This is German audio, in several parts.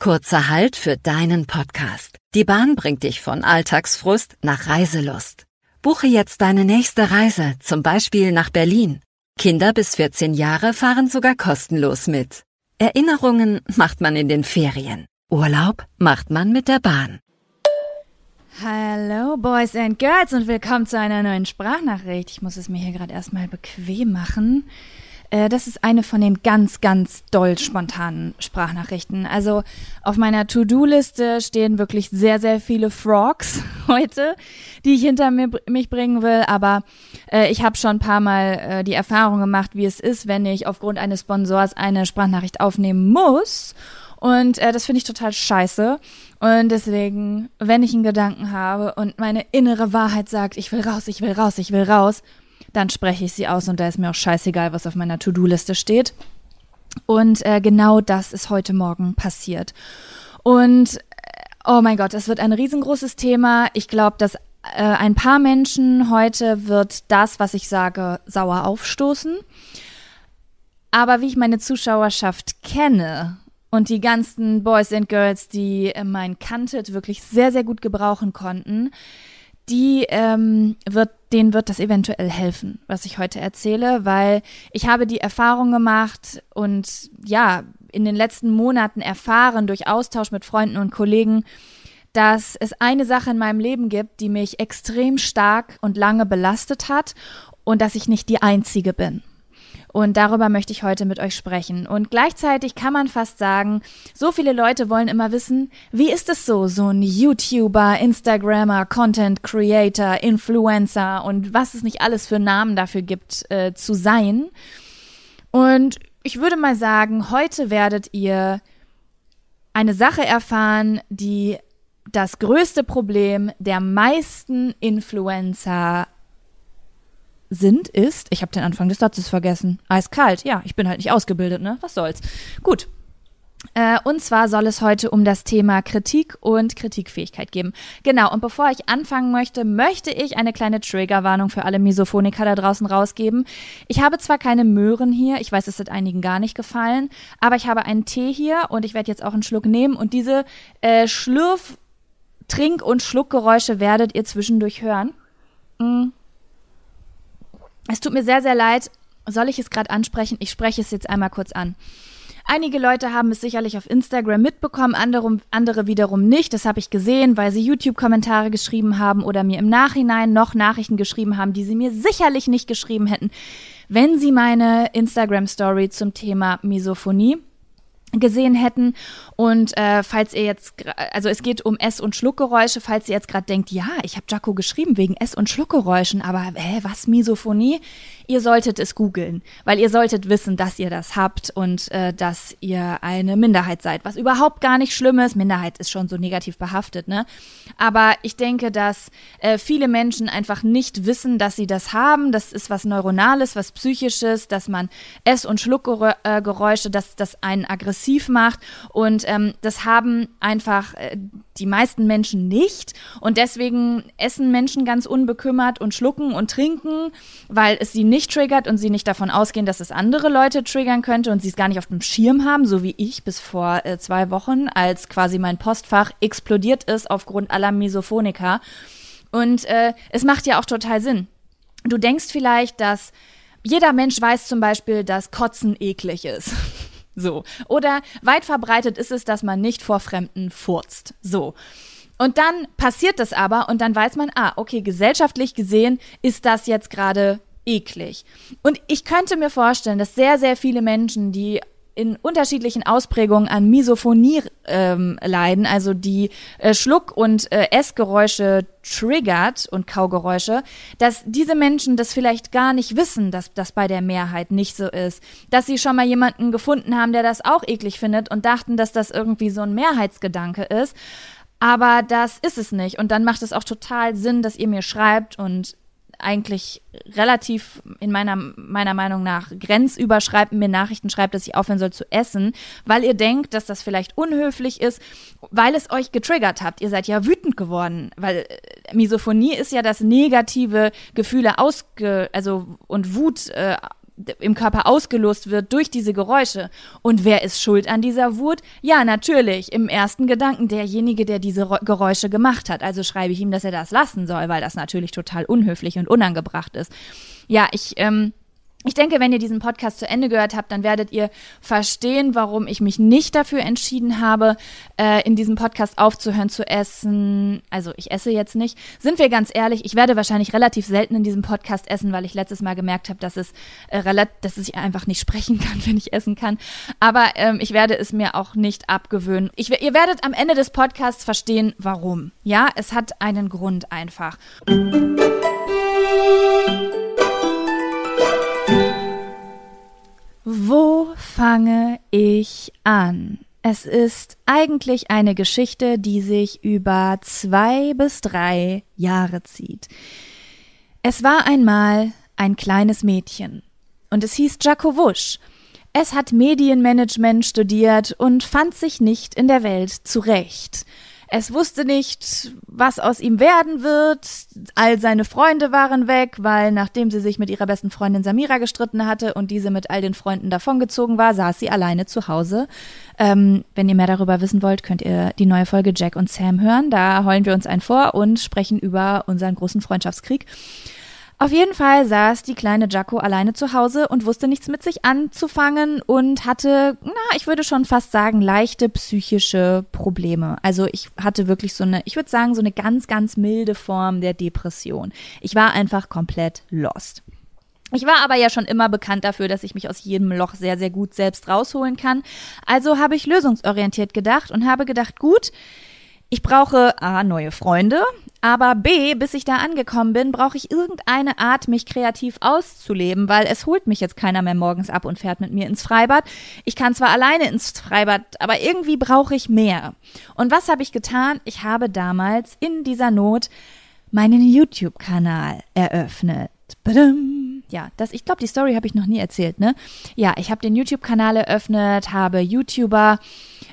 Kurzer Halt für deinen Podcast. Die Bahn bringt dich von Alltagsfrust nach Reiselust. Buche jetzt deine nächste Reise, zum Beispiel nach Berlin. Kinder bis 14 Jahre fahren sogar kostenlos mit. Erinnerungen macht man in den Ferien. Urlaub macht man mit der Bahn. Hallo Boys and Girls und willkommen zu einer neuen Sprachnachricht. Ich muss es mir hier gerade erstmal bequem machen. Äh, das ist eine von den ganz, ganz doll spontanen Sprachnachrichten. Also auf meiner To-Do-Liste stehen wirklich sehr, sehr viele Frogs heute, die ich hinter mir, mich bringen will. Aber äh, ich habe schon ein paar Mal äh, die Erfahrung gemacht, wie es ist, wenn ich aufgrund eines Sponsors eine Sprachnachricht aufnehmen muss. Und äh, das finde ich total scheiße. Und deswegen, wenn ich einen Gedanken habe und meine innere Wahrheit sagt, ich will raus, ich will raus, ich will raus, dann spreche ich sie aus und da ist mir auch scheißegal, was auf meiner To-Do-Liste steht. Und äh, genau das ist heute Morgen passiert. Und äh, oh mein Gott, es wird ein riesengroßes Thema. Ich glaube, dass äh, ein paar Menschen heute wird das, was ich sage, sauer aufstoßen. Aber wie ich meine Zuschauerschaft kenne und die ganzen Boys and Girls, die äh, mein Kantet wirklich sehr, sehr gut gebrauchen konnten, die ähm, wird, denen wird das eventuell helfen, was ich heute erzähle, weil ich habe die Erfahrung gemacht und ja, in den letzten Monaten erfahren durch Austausch mit Freunden und Kollegen, dass es eine Sache in meinem Leben gibt, die mich extrem stark und lange belastet hat und dass ich nicht die einzige bin. Und darüber möchte ich heute mit euch sprechen. Und gleichzeitig kann man fast sagen, so viele Leute wollen immer wissen, wie ist es so, so ein YouTuber, Instagrammer, Content Creator, Influencer und was es nicht alles für Namen dafür gibt, äh, zu sein. Und ich würde mal sagen, heute werdet ihr eine Sache erfahren, die das größte Problem der meisten Influencer sind, ist, ich habe den Anfang des Satzes vergessen. Eiskalt, ja, ich bin halt nicht ausgebildet, ne? Was soll's. Gut. Äh, und zwar soll es heute um das Thema Kritik und Kritikfähigkeit geben. Genau, und bevor ich anfangen möchte, möchte ich eine kleine Triggerwarnung für alle Misophoniker da draußen rausgeben. Ich habe zwar keine Möhren hier, ich weiß, es hat einigen gar nicht gefallen, aber ich habe einen Tee hier und ich werde jetzt auch einen Schluck nehmen und diese äh, Schlürf-, Trink- und Schluckgeräusche werdet ihr zwischendurch hören. Mm. Es tut mir sehr, sehr leid. Soll ich es gerade ansprechen? Ich spreche es jetzt einmal kurz an. Einige Leute haben es sicherlich auf Instagram mitbekommen, andere, andere wiederum nicht. Das habe ich gesehen, weil sie YouTube-Kommentare geschrieben haben oder mir im Nachhinein noch Nachrichten geschrieben haben, die sie mir sicherlich nicht geschrieben hätten, wenn sie meine Instagram-Story zum Thema Misophonie gesehen hätten. Und äh, falls ihr jetzt, also es geht um Ess- und Schluckgeräusche, falls ihr jetzt gerade denkt, ja, ich habe Jaco geschrieben wegen Ess- und Schluckgeräuschen, aber hä, was Misophonie? Ihr solltet es googeln, weil ihr solltet wissen, dass ihr das habt und äh, dass ihr eine Minderheit seid, was überhaupt gar nicht schlimm ist. Minderheit ist schon so negativ behaftet, ne? Aber ich denke, dass äh, viele Menschen einfach nicht wissen, dass sie das haben. Das ist was Neuronales, was Psychisches, dass man Ess- und Schluckgeräusche, dass das einen aggressiv macht und ähm, das haben einfach äh, die meisten Menschen nicht und deswegen essen Menschen ganz unbekümmert und schlucken und trinken, weil es sie nicht triggert und sie nicht davon ausgehen, dass es andere Leute triggern könnte und sie es gar nicht auf dem Schirm haben, so wie ich bis vor äh, zwei Wochen, als quasi mein Postfach explodiert ist aufgrund aller Misophonika. Und äh, es macht ja auch total Sinn. Du denkst vielleicht, dass jeder Mensch weiß zum Beispiel, dass Kotzen eklig ist. So. Oder weit verbreitet ist es, dass man nicht vor Fremden furzt. So. Und dann passiert das aber und dann weiß man, ah, okay, gesellschaftlich gesehen ist das jetzt gerade eklig. Und ich könnte mir vorstellen, dass sehr, sehr viele Menschen, die in unterschiedlichen Ausprägungen an Misophonie ähm, leiden, also die äh, Schluck- und äh, Essgeräusche triggert und Kaugeräusche, dass diese Menschen das vielleicht gar nicht wissen, dass das bei der Mehrheit nicht so ist. Dass sie schon mal jemanden gefunden haben, der das auch eklig findet und dachten, dass das irgendwie so ein Mehrheitsgedanke ist. Aber das ist es nicht. Und dann macht es auch total Sinn, dass ihr mir schreibt und eigentlich relativ in meiner, meiner Meinung nach grenzüberschreibend mir Nachrichten schreibt, dass ich aufhören soll zu essen, weil ihr denkt, dass das vielleicht unhöflich ist, weil es euch getriggert habt. Ihr seid ja wütend geworden, weil äh, Misophonie ist ja das negative Gefühle ausge, also und Wut äh, im Körper ausgelost wird durch diese Geräusche. Und wer ist schuld an dieser Wut? Ja, natürlich, im ersten Gedanken derjenige, der diese Geräusche gemacht hat. Also schreibe ich ihm, dass er das lassen soll, weil das natürlich total unhöflich und unangebracht ist. Ja, ich, ähm, ich denke, wenn ihr diesen Podcast zu Ende gehört habt, dann werdet ihr verstehen, warum ich mich nicht dafür entschieden habe, äh, in diesem Podcast aufzuhören zu essen. Also ich esse jetzt nicht. Sind wir ganz ehrlich, ich werde wahrscheinlich relativ selten in diesem Podcast essen, weil ich letztes Mal gemerkt habe, dass es äh, dass ich einfach nicht sprechen kann, wenn ich essen kann. Aber ähm, ich werde es mir auch nicht abgewöhnen. Ich, ihr werdet am Ende des Podcasts verstehen, warum. Ja, es hat einen Grund einfach. Wo fange ich an? Es ist eigentlich eine Geschichte, die sich über zwei bis drei Jahre zieht. Es war einmal ein kleines Mädchen und es hieß Jaco Wusch. Es hat Medienmanagement studiert und fand sich nicht in der Welt zurecht. Es wusste nicht, was aus ihm werden wird. All seine Freunde waren weg, weil nachdem sie sich mit ihrer besten Freundin Samira gestritten hatte und diese mit all den Freunden davongezogen war, saß sie alleine zu Hause. Ähm, wenn ihr mehr darüber wissen wollt, könnt ihr die neue Folge Jack und Sam hören. Da heulen wir uns ein vor und sprechen über unseren großen Freundschaftskrieg. Auf jeden Fall saß die kleine Jaco alleine zu Hause und wusste nichts mit sich anzufangen und hatte, na, ich würde schon fast sagen, leichte psychische Probleme. Also ich hatte wirklich so eine, ich würde sagen, so eine ganz, ganz milde Form der Depression. Ich war einfach komplett lost. Ich war aber ja schon immer bekannt dafür, dass ich mich aus jedem Loch sehr, sehr gut selbst rausholen kann. Also habe ich lösungsorientiert gedacht und habe gedacht, gut, ich brauche A, neue Freunde, aber B, bis ich da angekommen bin, brauche ich irgendeine Art, mich kreativ auszuleben, weil es holt mich jetzt keiner mehr morgens ab und fährt mit mir ins Freibad. Ich kann zwar alleine ins Freibad, aber irgendwie brauche ich mehr. Und was habe ich getan? Ich habe damals in dieser Not meinen YouTube-Kanal eröffnet. Badum. Ja, das, ich glaube, die Story habe ich noch nie erzählt, ne? Ja, ich habe den YouTube-Kanal eröffnet, habe YouTuber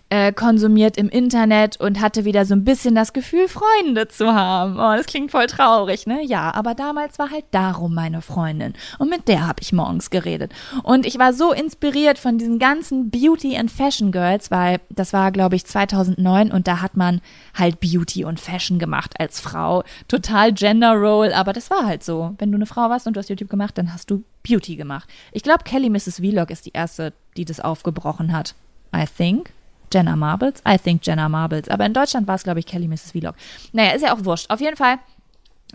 äh, konsumiert im Internet und hatte wieder so ein bisschen das Gefühl, Freunde zu haben. Oh, das klingt voll traurig, ne? Ja, aber damals war halt darum meine Freundin. Und mit der habe ich morgens geredet. Und ich war so inspiriert von diesen ganzen Beauty and Fashion Girls, weil das war, glaube ich, 2009 und da hat man halt Beauty und Fashion gemacht als Frau. Total Gender Role, aber das war halt so. Wenn du eine Frau warst und du hast YouTube gemacht, dann hast du Beauty gemacht. Ich glaube, Kelly Mrs. Vlog ist die erste, die das aufgebrochen hat. I think. Jenna Marbles. I think Jenna Marbles. Aber in Deutschland war es, glaube ich, Kelly Mrs. Vlog. Naja, ist ja auch wurscht. Auf jeden Fall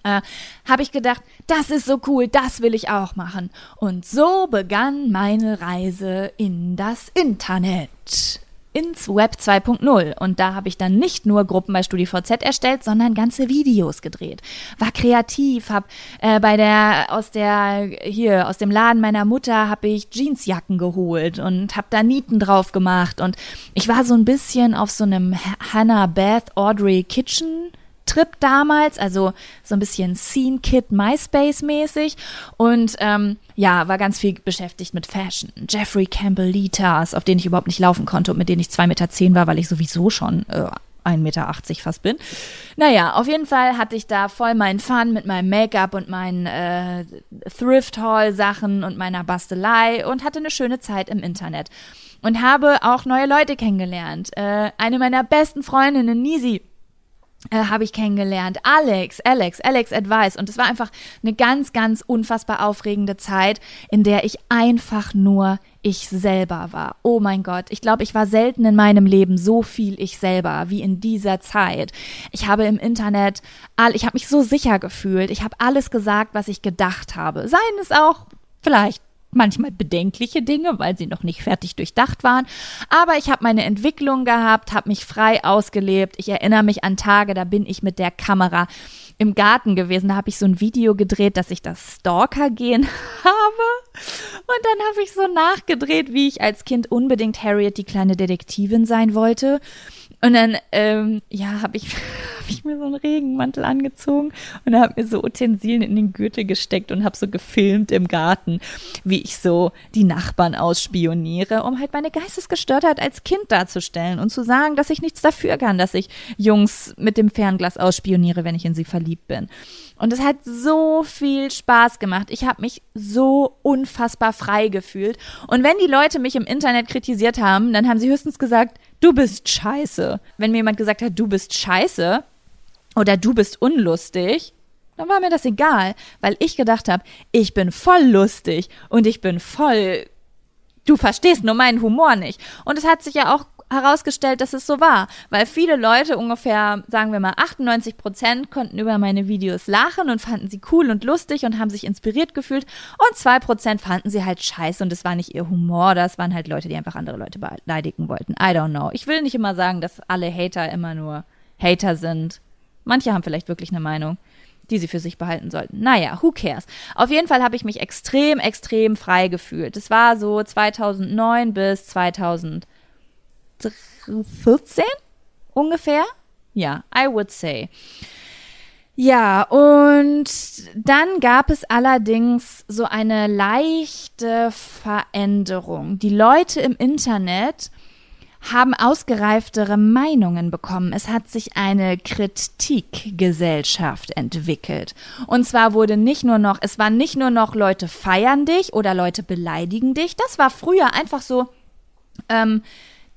äh, habe ich gedacht, das ist so cool, das will ich auch machen. Und so begann meine Reise in das Internet ins Web 2.0 und da habe ich dann nicht nur Gruppen bei StudiVZ erstellt, sondern ganze Videos gedreht. War kreativ, habe äh, bei der aus der hier aus dem Laden meiner Mutter habe ich Jeansjacken geholt und habe da Nieten drauf gemacht und ich war so ein bisschen auf so einem Hannah Beth Audrey Kitchen Trip damals, also so ein bisschen Scene Kit MySpace mäßig und ähm, ja, war ganz viel beschäftigt mit Fashion. Jeffrey Campbell Litas, auf denen ich überhaupt nicht laufen konnte und mit denen ich zwei Meter zehn war, weil ich sowieso schon äh, 1,80 Meter fast bin. Naja, auf jeden Fall hatte ich da voll meinen Fun mit meinem Make-up und meinen äh, Thrift-Haul-Sachen und meiner Bastelei und hatte eine schöne Zeit im Internet. Und habe auch neue Leute kennengelernt. Äh, eine meiner besten Freundinnen, Nisi, äh, habe ich kennengelernt. Alex, Alex, Alex Advice. Und es war einfach eine ganz, ganz unfassbar aufregende Zeit, in der ich einfach nur ich selber war. Oh mein Gott, ich glaube, ich war selten in meinem Leben so viel ich selber wie in dieser Zeit. Ich habe im Internet, all, ich habe mich so sicher gefühlt. Ich habe alles gesagt, was ich gedacht habe. Seien es auch vielleicht manchmal bedenkliche Dinge, weil sie noch nicht fertig durchdacht waren. Aber ich habe meine Entwicklung gehabt, habe mich frei ausgelebt. Ich erinnere mich an Tage, da bin ich mit der Kamera im Garten gewesen. Da habe ich so ein Video gedreht, dass ich das Stalker gehen habe. Und dann habe ich so nachgedreht, wie ich als Kind unbedingt Harriet die kleine Detektivin sein wollte. Und dann, ähm, ja, habe ich, hab ich mir so einen Regenmantel angezogen und habe mir so Utensilien in den Gürtel gesteckt und habe so gefilmt im Garten, wie ich so die Nachbarn ausspioniere, um halt meine Geistesgestörtheit als Kind darzustellen und zu sagen, dass ich nichts dafür kann, dass ich Jungs mit dem Fernglas ausspioniere, wenn ich in sie verliebt bin. Und es hat so viel Spaß gemacht. Ich habe mich so unfassbar frei gefühlt. Und wenn die Leute mich im Internet kritisiert haben, dann haben sie höchstens gesagt, du bist scheiße. Wenn mir jemand gesagt hat, du bist scheiße oder du bist unlustig, dann war mir das egal, weil ich gedacht habe, ich bin voll lustig und ich bin voll du verstehst nur meinen Humor nicht. Und es hat sich ja auch herausgestellt, dass es so war, weil viele Leute, ungefähr, sagen wir mal 98 Prozent, konnten über meine Videos lachen und fanden sie cool und lustig und haben sich inspiriert gefühlt und zwei Prozent fanden sie halt scheiße und es war nicht ihr Humor, das waren halt Leute, die einfach andere Leute beleidigen wollten. I don't know. Ich will nicht immer sagen, dass alle Hater immer nur Hater sind. Manche haben vielleicht wirklich eine Meinung die sie für sich behalten sollten. Naja, who cares? Auf jeden Fall habe ich mich extrem, extrem frei gefühlt. Es war so 2009 bis 2000 14 ungefähr. Ja, I would say. Ja, und dann gab es allerdings so eine leichte Veränderung. Die Leute im Internet haben ausgereiftere Meinungen bekommen. Es hat sich eine Kritikgesellschaft entwickelt. Und zwar wurde nicht nur noch, es waren nicht nur noch Leute feiern dich oder Leute beleidigen dich. Das war früher einfach so, ähm,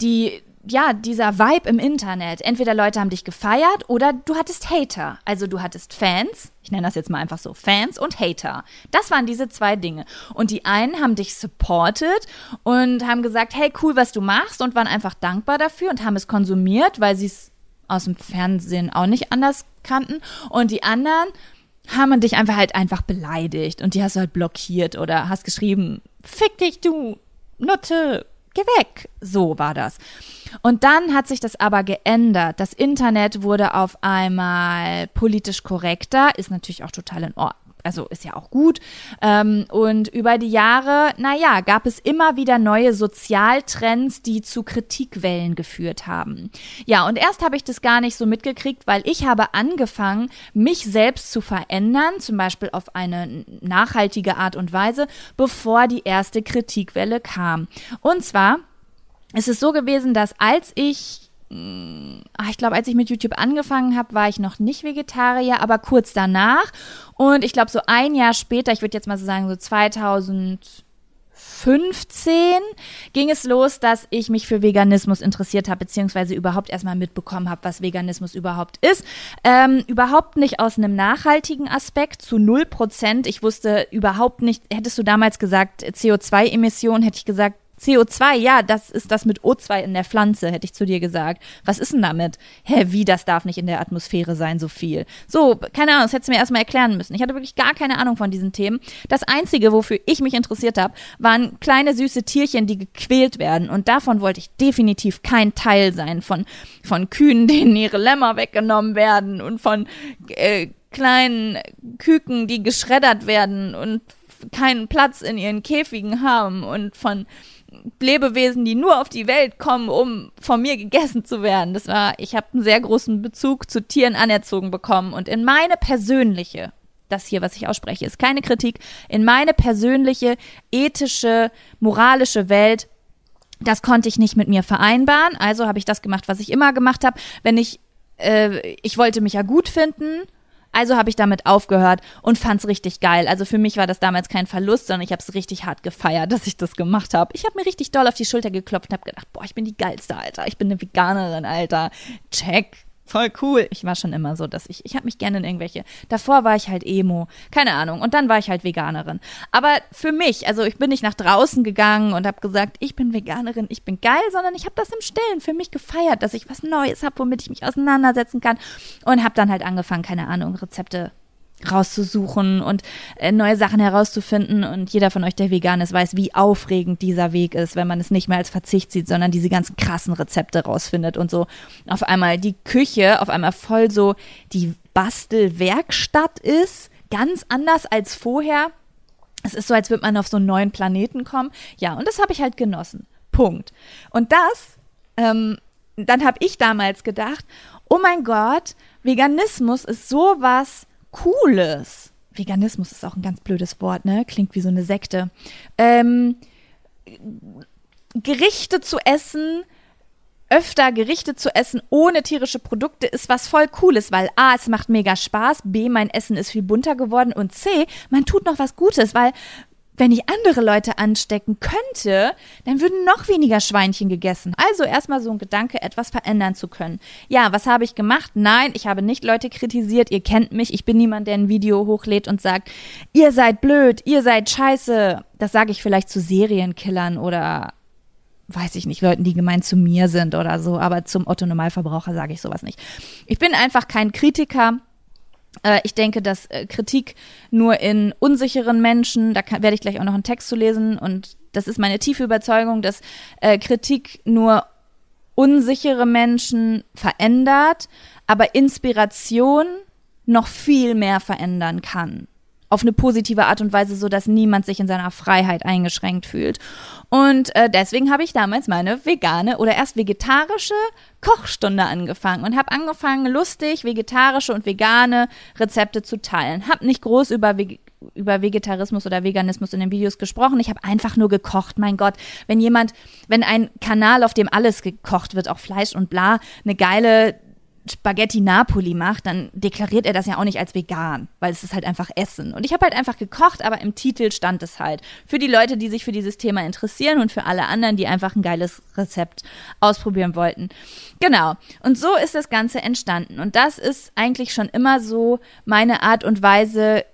die, ja, dieser Vibe im Internet. Entweder Leute haben dich gefeiert oder du hattest Hater. Also du hattest Fans, ich nenne das jetzt mal einfach so, Fans und Hater. Das waren diese zwei Dinge. Und die einen haben dich supported und haben gesagt, hey, cool, was du machst und waren einfach dankbar dafür und haben es konsumiert, weil sie es aus dem Fernsehen auch nicht anders kannten. Und die anderen haben dich einfach halt einfach beleidigt und die hast du halt blockiert oder hast geschrieben, fick dich, du Nutte, geh weg. So war das. Und dann hat sich das aber geändert. Das Internet wurde auf einmal politisch korrekter, ist natürlich auch total in Ordnung also ist ja auch gut. Ähm, und über die Jahre, naja, gab es immer wieder neue Sozialtrends, die zu Kritikwellen geführt haben. Ja, und erst habe ich das gar nicht so mitgekriegt, weil ich habe angefangen, mich selbst zu verändern, zum Beispiel auf eine nachhaltige Art und Weise, bevor die erste Kritikwelle kam. Und zwar ist es so gewesen, dass als ich ich glaube, als ich mit YouTube angefangen habe, war ich noch nicht Vegetarier, aber kurz danach. Und ich glaube, so ein Jahr später, ich würde jetzt mal so sagen, so 2015 ging es los, dass ich mich für Veganismus interessiert habe, beziehungsweise überhaupt erstmal mitbekommen habe, was Veganismus überhaupt ist. Ähm, überhaupt nicht aus einem nachhaltigen Aspekt, zu 0 Prozent. Ich wusste überhaupt nicht, hättest du damals gesagt, CO2-Emissionen, hätte ich gesagt, CO2, ja, das ist das mit O2 in der Pflanze, hätte ich zu dir gesagt. Was ist denn damit? Hä, wie, das darf nicht in der Atmosphäre sein, so viel. So, keine Ahnung, das hättest du mir erstmal erklären müssen. Ich hatte wirklich gar keine Ahnung von diesen Themen. Das Einzige, wofür ich mich interessiert habe, waren kleine süße Tierchen, die gequält werden. Und davon wollte ich definitiv kein Teil sein. Von, von Kühen, denen ihre Lämmer weggenommen werden und von äh, kleinen Küken, die geschreddert werden und keinen Platz in ihren Käfigen haben und von Lebewesen, die nur auf die Welt kommen, um von mir gegessen zu werden. Das war, ich habe einen sehr großen Bezug zu Tieren anerzogen bekommen und in meine persönliche, das hier, was ich ausspreche, ist keine Kritik, in meine persönliche, ethische, moralische Welt, das konnte ich nicht mit mir vereinbaren. Also habe ich das gemacht, was ich immer gemacht habe. Wenn ich, äh, ich wollte mich ja gut finden also habe ich damit aufgehört und fand es richtig geil. Also für mich war das damals kein Verlust, sondern ich habe es richtig hart gefeiert, dass ich das gemacht habe. Ich habe mir richtig doll auf die Schulter geklopft und habe gedacht, boah, ich bin die geilste, Alter. Ich bin eine Veganerin, Alter. Check voll cool. Ich war schon immer so, dass ich, ich habe mich gerne in irgendwelche. Davor war ich halt Emo, keine Ahnung. Und dann war ich halt Veganerin. Aber für mich, also ich bin nicht nach draußen gegangen und habe gesagt, ich bin Veganerin, ich bin geil, sondern ich habe das im Stillen für mich gefeiert, dass ich was Neues habe, womit ich mich auseinandersetzen kann. Und habe dann halt angefangen, keine Ahnung, Rezepte rauszusuchen und äh, neue Sachen herauszufinden. Und jeder von euch, der vegan ist, weiß, wie aufregend dieser Weg ist, wenn man es nicht mehr als Verzicht sieht, sondern diese ganzen krassen Rezepte rausfindet und so auf einmal die Küche auf einmal voll so die Bastelwerkstatt ist, ganz anders als vorher. Es ist so, als würde man auf so einen neuen Planeten kommen. Ja, und das habe ich halt genossen. Punkt. Und das ähm, dann habe ich damals gedacht, oh mein Gott, Veganismus ist sowas Cooles. Veganismus ist auch ein ganz blödes Wort, ne? Klingt wie so eine Sekte. Ähm, Gerichte zu essen, öfter Gerichte zu essen ohne tierische Produkte ist was voll Cooles, weil A, es macht mega Spaß, B, mein Essen ist viel bunter geworden und C, man tut noch was Gutes, weil wenn ich andere Leute anstecken könnte, dann würden noch weniger Schweinchen gegessen. Also erstmal so ein Gedanke, etwas verändern zu können. Ja, was habe ich gemacht? Nein, ich habe nicht Leute kritisiert. Ihr kennt mich. Ich bin niemand, der ein Video hochlädt und sagt, ihr seid blöd, ihr seid scheiße. Das sage ich vielleicht zu Serienkillern oder weiß ich nicht, Leuten, die gemein zu mir sind oder so, aber zum Otto Normalverbraucher sage ich sowas nicht. Ich bin einfach kein Kritiker. Äh, ich denke, dass äh, Kritik nur in unsicheren Menschen, da kann, werde ich gleich auch noch einen Text zu lesen und das ist meine tiefe Überzeugung, dass äh, Kritik nur unsichere Menschen verändert, aber Inspiration noch viel mehr verändern kann auf eine positive Art und Weise, so dass niemand sich in seiner Freiheit eingeschränkt fühlt. Und äh, deswegen habe ich damals meine vegane oder erst vegetarische Kochstunde angefangen und habe angefangen, lustig vegetarische und vegane Rezepte zu teilen. Habe nicht groß über über Vegetarismus oder Veganismus in den Videos gesprochen. Ich habe einfach nur gekocht. Mein Gott, wenn jemand, wenn ein Kanal, auf dem alles gekocht wird, auch Fleisch und bla, eine geile Spaghetti Napoli macht, dann deklariert er das ja auch nicht als vegan, weil es ist halt einfach Essen. Und ich habe halt einfach gekocht, aber im Titel stand es halt. Für die Leute, die sich für dieses Thema interessieren und für alle anderen, die einfach ein geiles Rezept ausprobieren wollten. Genau. Und so ist das Ganze entstanden. Und das ist eigentlich schon immer so meine Art und Weise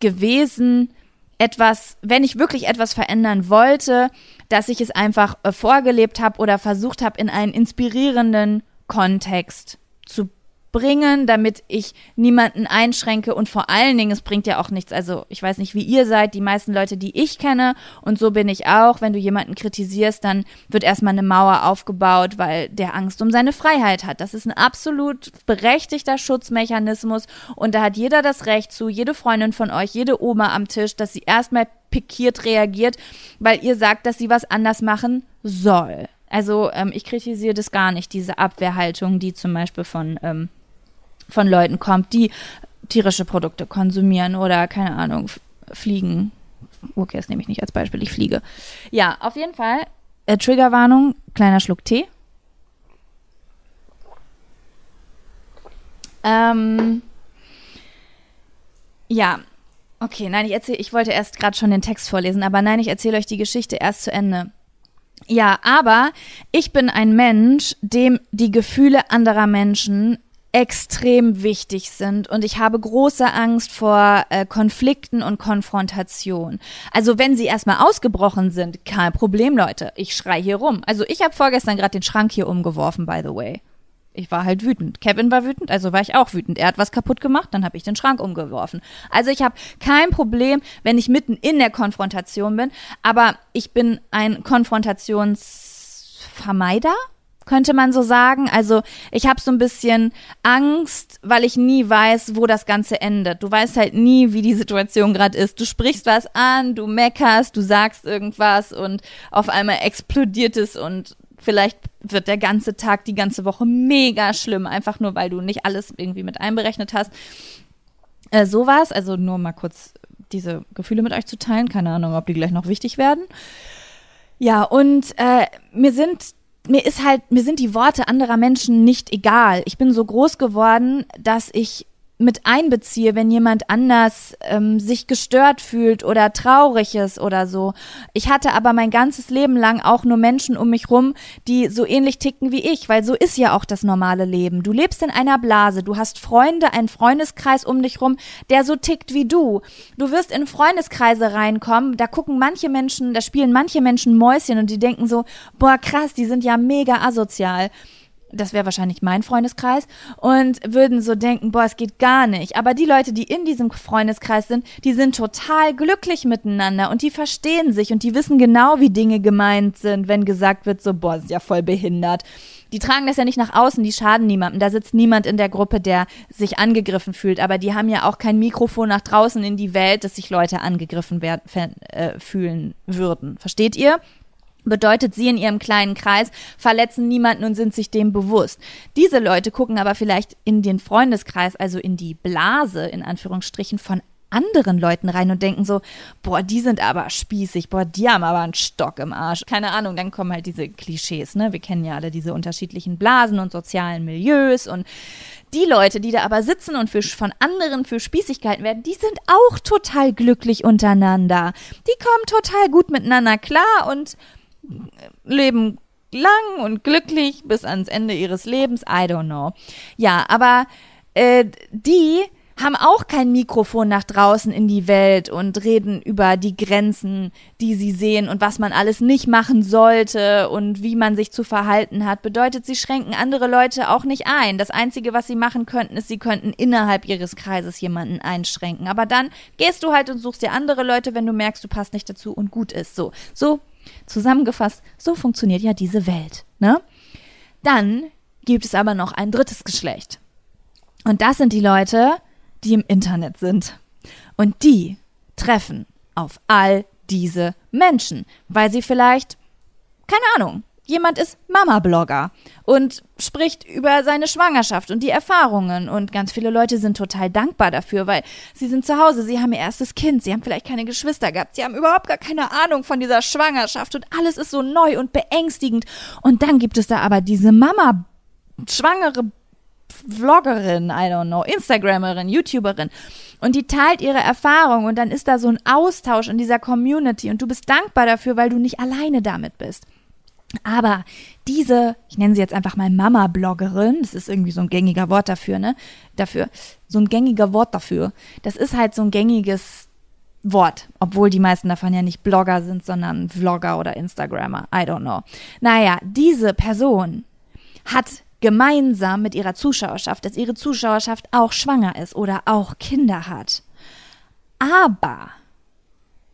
gewesen, etwas, wenn ich wirklich etwas verändern wollte, dass ich es einfach äh, vorgelebt habe oder versucht habe, in einen inspirierenden Kontext zu bringen, damit ich niemanden einschränke und vor allen Dingen, es bringt ja auch nichts. Also ich weiß nicht, wie ihr seid, die meisten Leute, die ich kenne und so bin ich auch. Wenn du jemanden kritisierst, dann wird erstmal eine Mauer aufgebaut, weil der Angst um seine Freiheit hat. Das ist ein absolut berechtigter Schutzmechanismus und da hat jeder das Recht zu, jede Freundin von euch, jede Oma am Tisch, dass sie erstmal pikiert reagiert, weil ihr sagt, dass sie was anders machen soll. Also ähm, ich kritisiere das gar nicht, diese Abwehrhaltung, die zum Beispiel von, ähm, von Leuten kommt, die tierische Produkte konsumieren oder keine Ahnung, fliegen. Okay, das nehme ich nicht als Beispiel, ich fliege. Ja, auf jeden Fall. Äh, Triggerwarnung, kleiner Schluck Tee. Ähm, ja, okay, nein, ich erzähle, ich wollte erst gerade schon den Text vorlesen, aber nein, ich erzähle euch die Geschichte erst zu Ende. Ja, aber ich bin ein Mensch, dem die Gefühle anderer Menschen extrem wichtig sind und ich habe große Angst vor äh, Konflikten und Konfrontation. Also wenn sie erstmal ausgebrochen sind, kein Problem, Leute. Ich schrei hier rum. Also ich habe vorgestern gerade den Schrank hier umgeworfen, by the way ich war halt wütend. Kevin war wütend, also war ich auch wütend. Er hat was kaputt gemacht, dann habe ich den Schrank umgeworfen. Also ich habe kein Problem, wenn ich mitten in der Konfrontation bin, aber ich bin ein Konfrontationsvermeider, könnte man so sagen. Also ich habe so ein bisschen Angst, weil ich nie weiß, wo das Ganze endet. Du weißt halt nie, wie die Situation gerade ist. Du sprichst was an, du meckerst, du sagst irgendwas und auf einmal explodiert es und Vielleicht wird der ganze Tag, die ganze Woche mega schlimm, einfach nur weil du nicht alles irgendwie mit einberechnet hast. Äh, sowas, also nur mal kurz diese Gefühle mit euch zu teilen. Keine Ahnung, ob die gleich noch wichtig werden. Ja, und äh, mir sind mir ist halt, mir sind die Worte anderer Menschen nicht egal. Ich bin so groß geworden, dass ich mit einbeziehe, wenn jemand anders ähm, sich gestört fühlt oder traurig ist oder so. Ich hatte aber mein ganzes Leben lang auch nur Menschen um mich rum, die so ähnlich ticken wie ich, weil so ist ja auch das normale Leben. Du lebst in einer Blase, du hast Freunde, einen Freundeskreis um dich rum, der so tickt wie du. Du wirst in Freundeskreise reinkommen, da gucken manche Menschen, da spielen manche Menschen Mäuschen und die denken so, boah krass, die sind ja mega asozial das wäre wahrscheinlich mein Freundeskreis, und würden so denken, boah, es geht gar nicht. Aber die Leute, die in diesem Freundeskreis sind, die sind total glücklich miteinander und die verstehen sich und die wissen genau, wie Dinge gemeint sind, wenn gesagt wird, so, boah, ist ja voll behindert. Die tragen das ja nicht nach außen, die schaden niemandem. Da sitzt niemand in der Gruppe, der sich angegriffen fühlt. Aber die haben ja auch kein Mikrofon nach draußen in die Welt, dass sich Leute angegriffen werden, äh, fühlen würden. Versteht ihr? Bedeutet sie in ihrem kleinen Kreis, verletzen niemanden und sind sich dem bewusst. Diese Leute gucken aber vielleicht in den Freundeskreis, also in die Blase, in Anführungsstrichen, von anderen Leuten rein und denken so, boah, die sind aber spießig, boah, die haben aber einen Stock im Arsch. Keine Ahnung, dann kommen halt diese Klischees, ne? Wir kennen ja alle diese unterschiedlichen Blasen und sozialen Milieus und die Leute, die da aber sitzen und für, von anderen für Spießigkeiten werden, die sind auch total glücklich untereinander. Die kommen total gut miteinander klar und leben lang und glücklich bis ans Ende ihres Lebens. I don't know. Ja, aber äh, die haben auch kein Mikrofon nach draußen in die Welt und reden über die Grenzen, die sie sehen und was man alles nicht machen sollte und wie man sich zu verhalten hat. Bedeutet, sie schränken andere Leute auch nicht ein. Das Einzige, was sie machen könnten, ist, sie könnten innerhalb ihres Kreises jemanden einschränken. Aber dann gehst du halt und suchst dir andere Leute, wenn du merkst, du passt nicht dazu und gut ist. So, so zusammengefasst, so funktioniert ja diese Welt. Ne? Dann gibt es aber noch ein drittes Geschlecht. Und das sind die Leute, die im Internet sind. Und die treffen auf all diese Menschen, weil sie vielleicht, keine Ahnung, jemand ist Mama-Blogger und spricht über seine Schwangerschaft und die Erfahrungen. Und ganz viele Leute sind total dankbar dafür, weil sie sind zu Hause, sie haben ihr erstes Kind, sie haben vielleicht keine Geschwister gehabt, sie haben überhaupt gar keine Ahnung von dieser Schwangerschaft und alles ist so neu und beängstigend. Und dann gibt es da aber diese Mama, schwangere Vloggerin, I don't know, Instagrammerin, YouTuberin. Und die teilt ihre Erfahrung und dann ist da so ein Austausch in dieser Community und du bist dankbar dafür, weil du nicht alleine damit bist. Aber diese, ich nenne sie jetzt einfach mal Mama-Bloggerin, das ist irgendwie so ein gängiger Wort dafür, ne? Dafür, so ein gängiger Wort dafür. Das ist halt so ein gängiges Wort, obwohl die meisten davon ja nicht Blogger sind, sondern Vlogger oder Instagrammer. I don't know. Naja, diese Person hat gemeinsam mit ihrer Zuschauerschaft, dass ihre Zuschauerschaft auch schwanger ist oder auch Kinder hat. Aber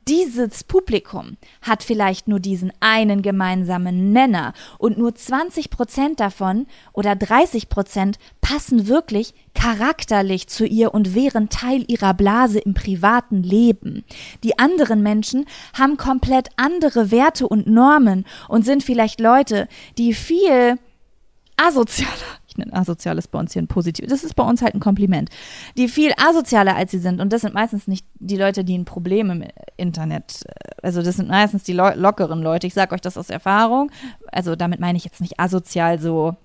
dieses Publikum hat vielleicht nur diesen einen gemeinsamen Nenner und nur 20 Prozent davon oder 30 Prozent passen wirklich charakterlich zu ihr und wären Teil ihrer Blase im privaten Leben. Die anderen Menschen haben komplett andere Werte und Normen und sind vielleicht Leute, die viel asozialer, nenne asoziales bei uns hier ein positiv, das ist bei uns halt ein Kompliment, die viel asozialer als sie sind und das sind meistens nicht die Leute, die ein Problem im Internet, äh, also das sind meistens die lockeren Leute, ich sage euch das aus Erfahrung, also damit meine ich jetzt nicht asozial so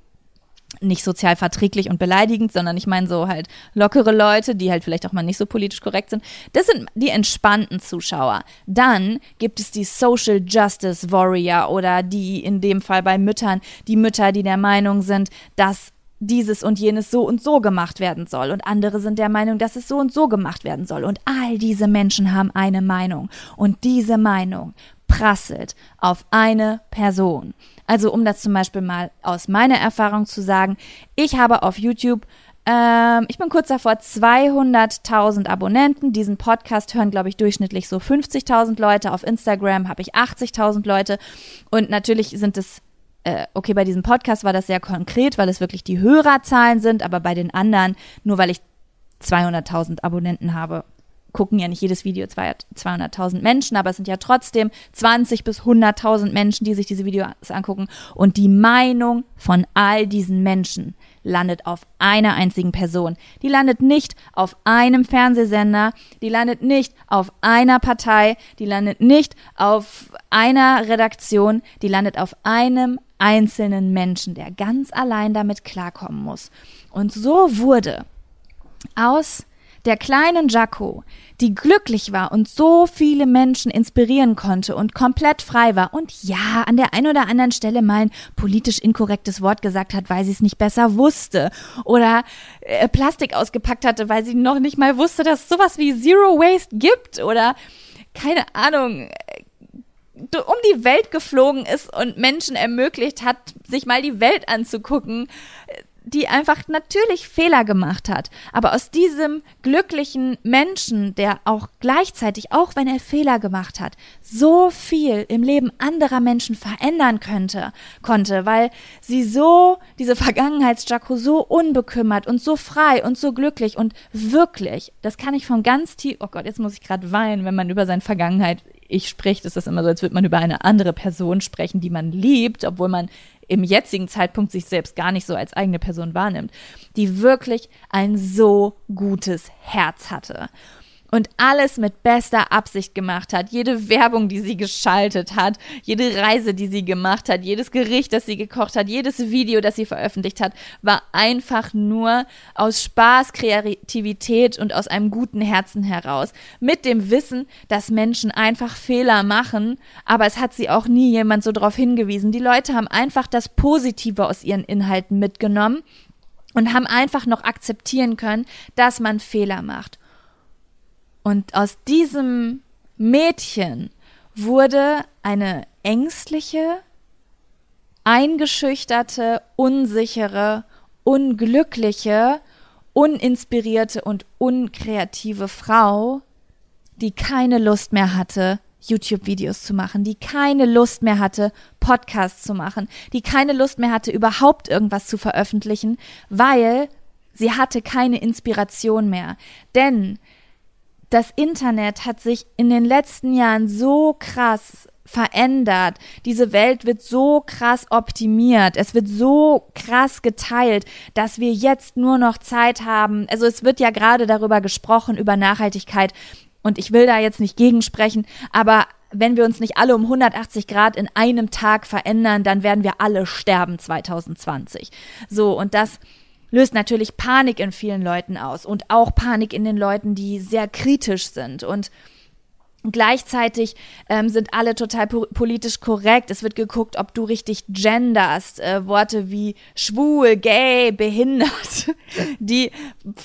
nicht sozial verträglich und beleidigend, sondern ich meine so halt lockere Leute, die halt vielleicht auch mal nicht so politisch korrekt sind. Das sind die entspannten Zuschauer. Dann gibt es die Social Justice Warrior oder die in dem Fall bei Müttern, die Mütter, die der Meinung sind, dass dieses und jenes so und so gemacht werden soll. Und andere sind der Meinung, dass es so und so gemacht werden soll. Und all diese Menschen haben eine Meinung. Und diese Meinung prasselt auf eine Person. Also um das zum Beispiel mal aus meiner Erfahrung zu sagen, ich habe auf YouTube ähm, ich bin kurz davor 200.000 Abonnenten. Diesen Podcast hören, glaube ich, durchschnittlich so 50.000 Leute. Auf Instagram habe ich 80.000 Leute. Und natürlich sind es, okay, bei diesem Podcast war das sehr konkret, weil es wirklich die Hörerzahlen sind, aber bei den anderen, nur weil ich 200.000 Abonnenten habe, gucken ja nicht jedes Video 200.000 Menschen, aber es sind ja trotzdem 20 bis 100.000 Menschen, die sich diese Videos angucken. Und die Meinung von all diesen Menschen landet auf einer einzigen Person. Die landet nicht auf einem Fernsehsender, die landet nicht auf einer Partei, die landet nicht auf einer Redaktion, die landet auf einem einzelnen Menschen, der ganz allein damit klarkommen muss. Und so wurde aus der kleinen Jaco, die glücklich war und so viele Menschen inspirieren konnte und komplett frei war und ja, an der einen oder anderen Stelle mal ein politisch inkorrektes Wort gesagt hat, weil sie es nicht besser wusste oder äh, Plastik ausgepackt hatte, weil sie noch nicht mal wusste, dass es sowas wie Zero Waste gibt oder keine Ahnung, um die Welt geflogen ist und Menschen ermöglicht hat, sich mal die Welt anzugucken die einfach natürlich Fehler gemacht hat. Aber aus diesem glücklichen Menschen, der auch gleichzeitig, auch wenn er Fehler gemacht hat, so viel im Leben anderer Menschen verändern könnte, konnte, weil sie so, diese Vergangenheits-Jaco so unbekümmert und so frei und so glücklich und wirklich, das kann ich von ganz tief, oh Gott, jetzt muss ich gerade weinen, wenn man über seine Vergangenheit ich spricht, ist das immer so, als würde man über eine andere Person sprechen, die man liebt, obwohl man im jetzigen Zeitpunkt sich selbst gar nicht so als eigene Person wahrnimmt, die wirklich ein so gutes Herz hatte und alles mit bester Absicht gemacht hat. Jede Werbung, die sie geschaltet hat, jede Reise, die sie gemacht hat, jedes Gericht, das sie gekocht hat, jedes Video, das sie veröffentlicht hat, war einfach nur aus Spaß, Kreativität und aus einem guten Herzen heraus. Mit dem Wissen, dass Menschen einfach Fehler machen, aber es hat sie auch nie jemand so darauf hingewiesen. Die Leute haben einfach das Positive aus ihren Inhalten mitgenommen und haben einfach noch akzeptieren können, dass man Fehler macht. Und aus diesem Mädchen wurde eine ängstliche, eingeschüchterte, unsichere, unglückliche, uninspirierte und unkreative Frau, die keine Lust mehr hatte, YouTube-Videos zu machen, die keine Lust mehr hatte, Podcasts zu machen, die keine Lust mehr hatte, überhaupt irgendwas zu veröffentlichen, weil sie hatte keine Inspiration mehr. Denn das Internet hat sich in den letzten Jahren so krass verändert. Diese Welt wird so krass optimiert. Es wird so krass geteilt, dass wir jetzt nur noch Zeit haben. Also es wird ja gerade darüber gesprochen, über Nachhaltigkeit. Und ich will da jetzt nicht gegensprechen, aber wenn wir uns nicht alle um 180 Grad in einem Tag verändern, dann werden wir alle sterben 2020. So, und das löst natürlich Panik in vielen Leuten aus und auch Panik in den Leuten, die sehr kritisch sind und Gleichzeitig ähm, sind alle total po politisch korrekt. Es wird geguckt, ob du richtig genderst. Äh, Worte wie schwul, gay, behindert, die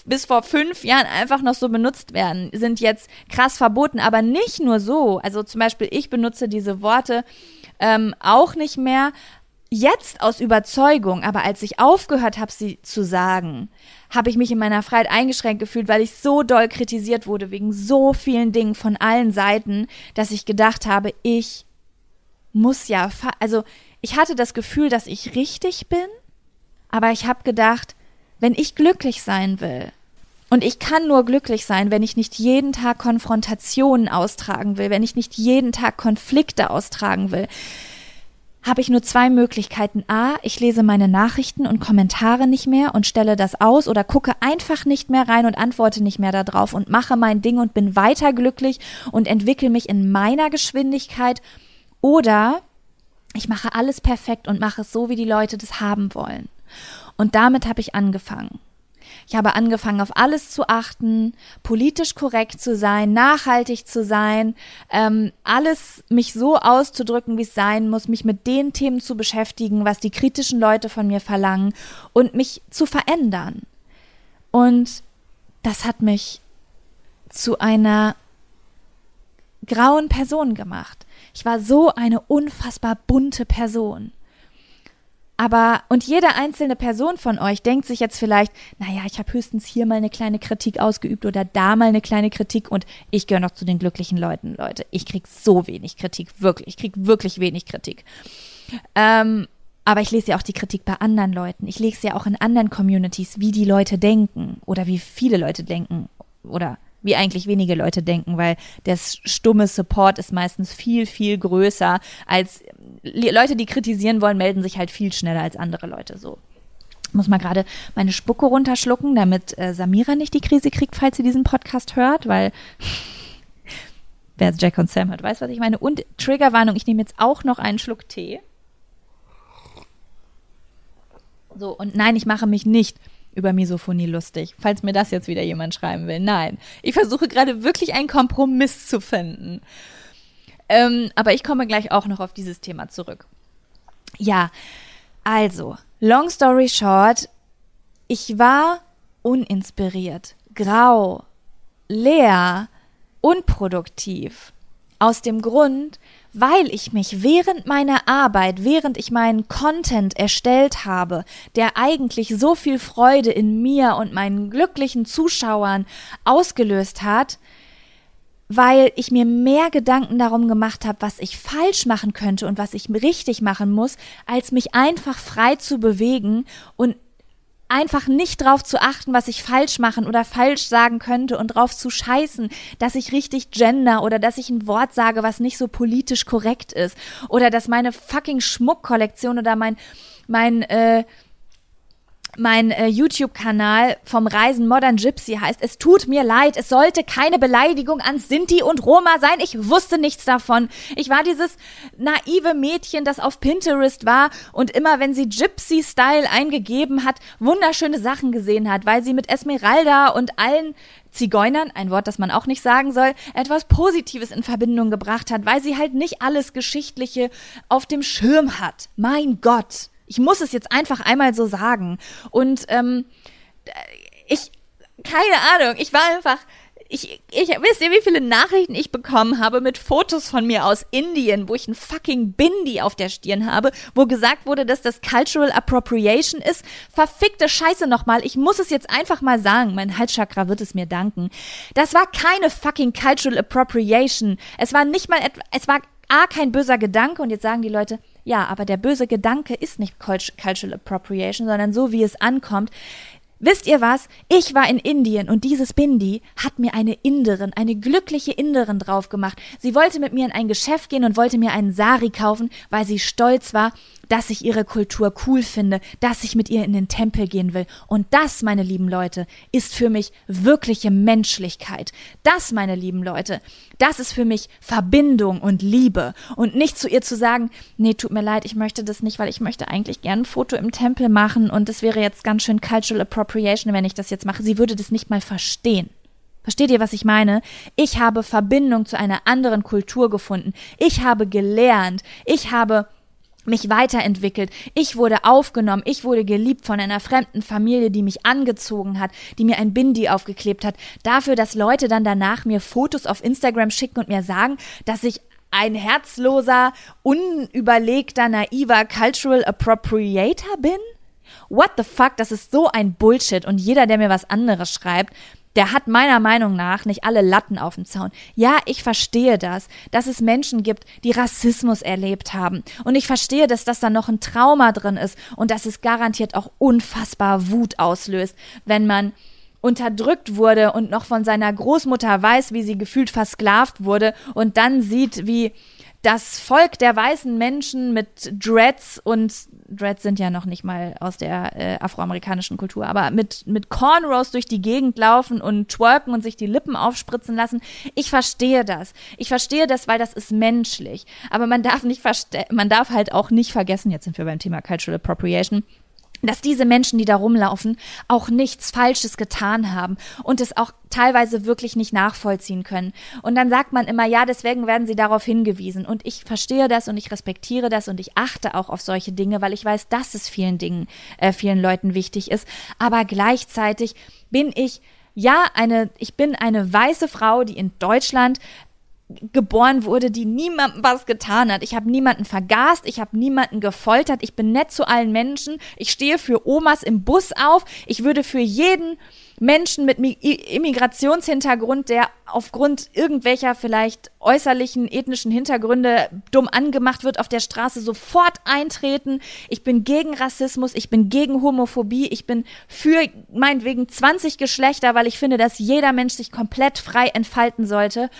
bis vor fünf Jahren einfach noch so benutzt werden, sind jetzt krass verboten. Aber nicht nur so. Also zum Beispiel, ich benutze diese Worte ähm, auch nicht mehr, jetzt aus Überzeugung, aber als ich aufgehört habe, sie zu sagen, habe ich mich in meiner Freiheit eingeschränkt gefühlt, weil ich so doll kritisiert wurde wegen so vielen Dingen von allen Seiten, dass ich gedacht habe, ich muss ja, also ich hatte das Gefühl, dass ich richtig bin, aber ich habe gedacht, wenn ich glücklich sein will, und ich kann nur glücklich sein, wenn ich nicht jeden Tag Konfrontationen austragen will, wenn ich nicht jeden Tag Konflikte austragen will, habe ich nur zwei Möglichkeiten. A, ich lese meine Nachrichten und Kommentare nicht mehr und stelle das aus oder gucke einfach nicht mehr rein und antworte nicht mehr darauf und mache mein Ding und bin weiter glücklich und entwickle mich in meiner Geschwindigkeit. Oder ich mache alles perfekt und mache es so, wie die Leute das haben wollen. Und damit habe ich angefangen. Ich habe angefangen, auf alles zu achten, politisch korrekt zu sein, nachhaltig zu sein, ähm, alles mich so auszudrücken, wie es sein muss, mich mit den Themen zu beschäftigen, was die kritischen Leute von mir verlangen und mich zu verändern. Und das hat mich zu einer grauen Person gemacht. Ich war so eine unfassbar bunte Person. Aber, und jede einzelne Person von euch denkt sich jetzt vielleicht, naja, ich habe höchstens hier mal eine kleine Kritik ausgeübt oder da mal eine kleine Kritik und ich gehöre noch zu den glücklichen Leuten, Leute. Ich krieg so wenig Kritik, wirklich. Ich krieg wirklich wenig Kritik. Ähm, aber ich lese ja auch die Kritik bei anderen Leuten. Ich lese ja auch in anderen Communities, wie die Leute denken oder wie viele Leute denken oder wie eigentlich wenige Leute denken, weil der stumme Support ist meistens viel, viel größer als Leute, die kritisieren wollen, melden sich halt viel schneller als andere Leute so. Muss mal gerade meine Spucke runterschlucken, damit äh, Samira nicht die Krise kriegt, falls sie diesen Podcast hört, weil wer Jack und Sam hört, weiß, was ich meine. Und Triggerwarnung, ich nehme jetzt auch noch einen Schluck Tee. So, und nein, ich mache mich nicht über Misophonie lustig, falls mir das jetzt wieder jemand schreiben will. Nein, ich versuche gerade wirklich einen Kompromiss zu finden. Ähm, aber ich komme gleich auch noch auf dieses Thema zurück. Ja, also, long story short, ich war uninspiriert, grau, leer, unproduktiv. Aus dem Grund, weil ich mich während meiner Arbeit, während ich meinen Content erstellt habe, der eigentlich so viel Freude in mir und meinen glücklichen Zuschauern ausgelöst hat, weil ich mir mehr Gedanken darum gemacht habe, was ich falsch machen könnte und was ich richtig machen muss, als mich einfach frei zu bewegen und einfach nicht drauf zu achten, was ich falsch machen oder falsch sagen könnte und drauf zu scheißen, dass ich richtig gender oder dass ich ein Wort sage, was nicht so politisch korrekt ist oder dass meine fucking Schmuckkollektion oder mein mein äh, mein äh, YouTube-Kanal vom Reisen Modern Gypsy heißt, es tut mir leid, es sollte keine Beleidigung an Sinti und Roma sein. Ich wusste nichts davon. Ich war dieses naive Mädchen, das auf Pinterest war und immer, wenn sie Gypsy-Style eingegeben hat, wunderschöne Sachen gesehen hat, weil sie mit Esmeralda und allen Zigeunern, ein Wort, das man auch nicht sagen soll, etwas Positives in Verbindung gebracht hat, weil sie halt nicht alles Geschichtliche auf dem Schirm hat. Mein Gott. Ich muss es jetzt einfach einmal so sagen. Und ähm, ich, keine Ahnung, ich war einfach. Ich, ich, wisst ihr, wie viele Nachrichten ich bekommen habe mit Fotos von mir aus Indien, wo ich ein fucking Bindi auf der Stirn habe, wo gesagt wurde, dass das Cultural Appropriation ist? Verfickte Scheiße nochmal. Ich muss es jetzt einfach mal sagen. Mein Halschakra wird es mir danken. Das war keine fucking Cultural Appropriation. Es war nicht mal es war A, kein böser Gedanke und jetzt sagen die Leute, ja, aber der böse Gedanke ist nicht Cultural Appropriation, sondern so, wie es ankommt. Wisst ihr was? Ich war in Indien und dieses Bindi hat mir eine Inderin, eine glückliche Inderin drauf gemacht. Sie wollte mit mir in ein Geschäft gehen und wollte mir einen Sari kaufen, weil sie stolz war, dass ich ihre Kultur cool finde, dass ich mit ihr in den Tempel gehen will. Und das, meine lieben Leute, ist für mich wirkliche Menschlichkeit. Das, meine lieben Leute, das ist für mich Verbindung und Liebe. Und nicht zu ihr zu sagen, nee, tut mir leid, ich möchte das nicht, weil ich möchte eigentlich gern ein Foto im Tempel machen und es wäre jetzt ganz schön Cultural Appropriation, wenn ich das jetzt mache. Sie würde das nicht mal verstehen. Versteht ihr, was ich meine? Ich habe Verbindung zu einer anderen Kultur gefunden. Ich habe gelernt. Ich habe mich weiterentwickelt. Ich wurde aufgenommen. Ich wurde geliebt von einer fremden Familie, die mich angezogen hat, die mir ein Bindi aufgeklebt hat. Dafür, dass Leute dann danach mir Fotos auf Instagram schicken und mir sagen, dass ich ein herzloser, unüberlegter, naiver Cultural Appropriator bin? What the fuck? Das ist so ein Bullshit. Und jeder, der mir was anderes schreibt, der hat meiner Meinung nach nicht alle Latten auf dem Zaun. Ja, ich verstehe das, dass es Menschen gibt, die Rassismus erlebt haben. Und ich verstehe, dass das da noch ein Trauma drin ist und dass es garantiert auch unfassbar Wut auslöst, wenn man unterdrückt wurde und noch von seiner Großmutter weiß, wie sie gefühlt versklavt wurde und dann sieht, wie das Volk der weißen Menschen mit Dreads und Dreads sind ja noch nicht mal aus der äh, afroamerikanischen Kultur, aber mit, mit Cornrows durch die Gegend laufen und twerken und sich die Lippen aufspritzen lassen. Ich verstehe das. Ich verstehe das, weil das ist menschlich. Aber man darf nicht verste man darf halt auch nicht vergessen, jetzt sind wir beim Thema Cultural Appropriation, dass diese Menschen, die da rumlaufen, auch nichts Falsches getan haben und es auch teilweise wirklich nicht nachvollziehen können. Und dann sagt man immer, ja, deswegen werden sie darauf hingewiesen. Und ich verstehe das und ich respektiere das und ich achte auch auf solche Dinge, weil ich weiß, dass es vielen Dingen, äh, vielen Leuten wichtig ist. Aber gleichzeitig bin ich ja, eine, ich bin eine weiße Frau, die in Deutschland geboren wurde, die niemandem was getan hat. Ich habe niemanden vergast, ich habe niemanden gefoltert, ich bin nett zu allen Menschen, ich stehe für Omas im Bus auf, ich würde für jeden Menschen mit Immigrationshintergrund, der aufgrund irgendwelcher vielleicht äußerlichen ethnischen Hintergründe dumm angemacht wird, auf der Straße sofort eintreten. Ich bin gegen Rassismus, ich bin gegen Homophobie, ich bin für meinetwegen 20 Geschlechter, weil ich finde, dass jeder Mensch sich komplett frei entfalten sollte.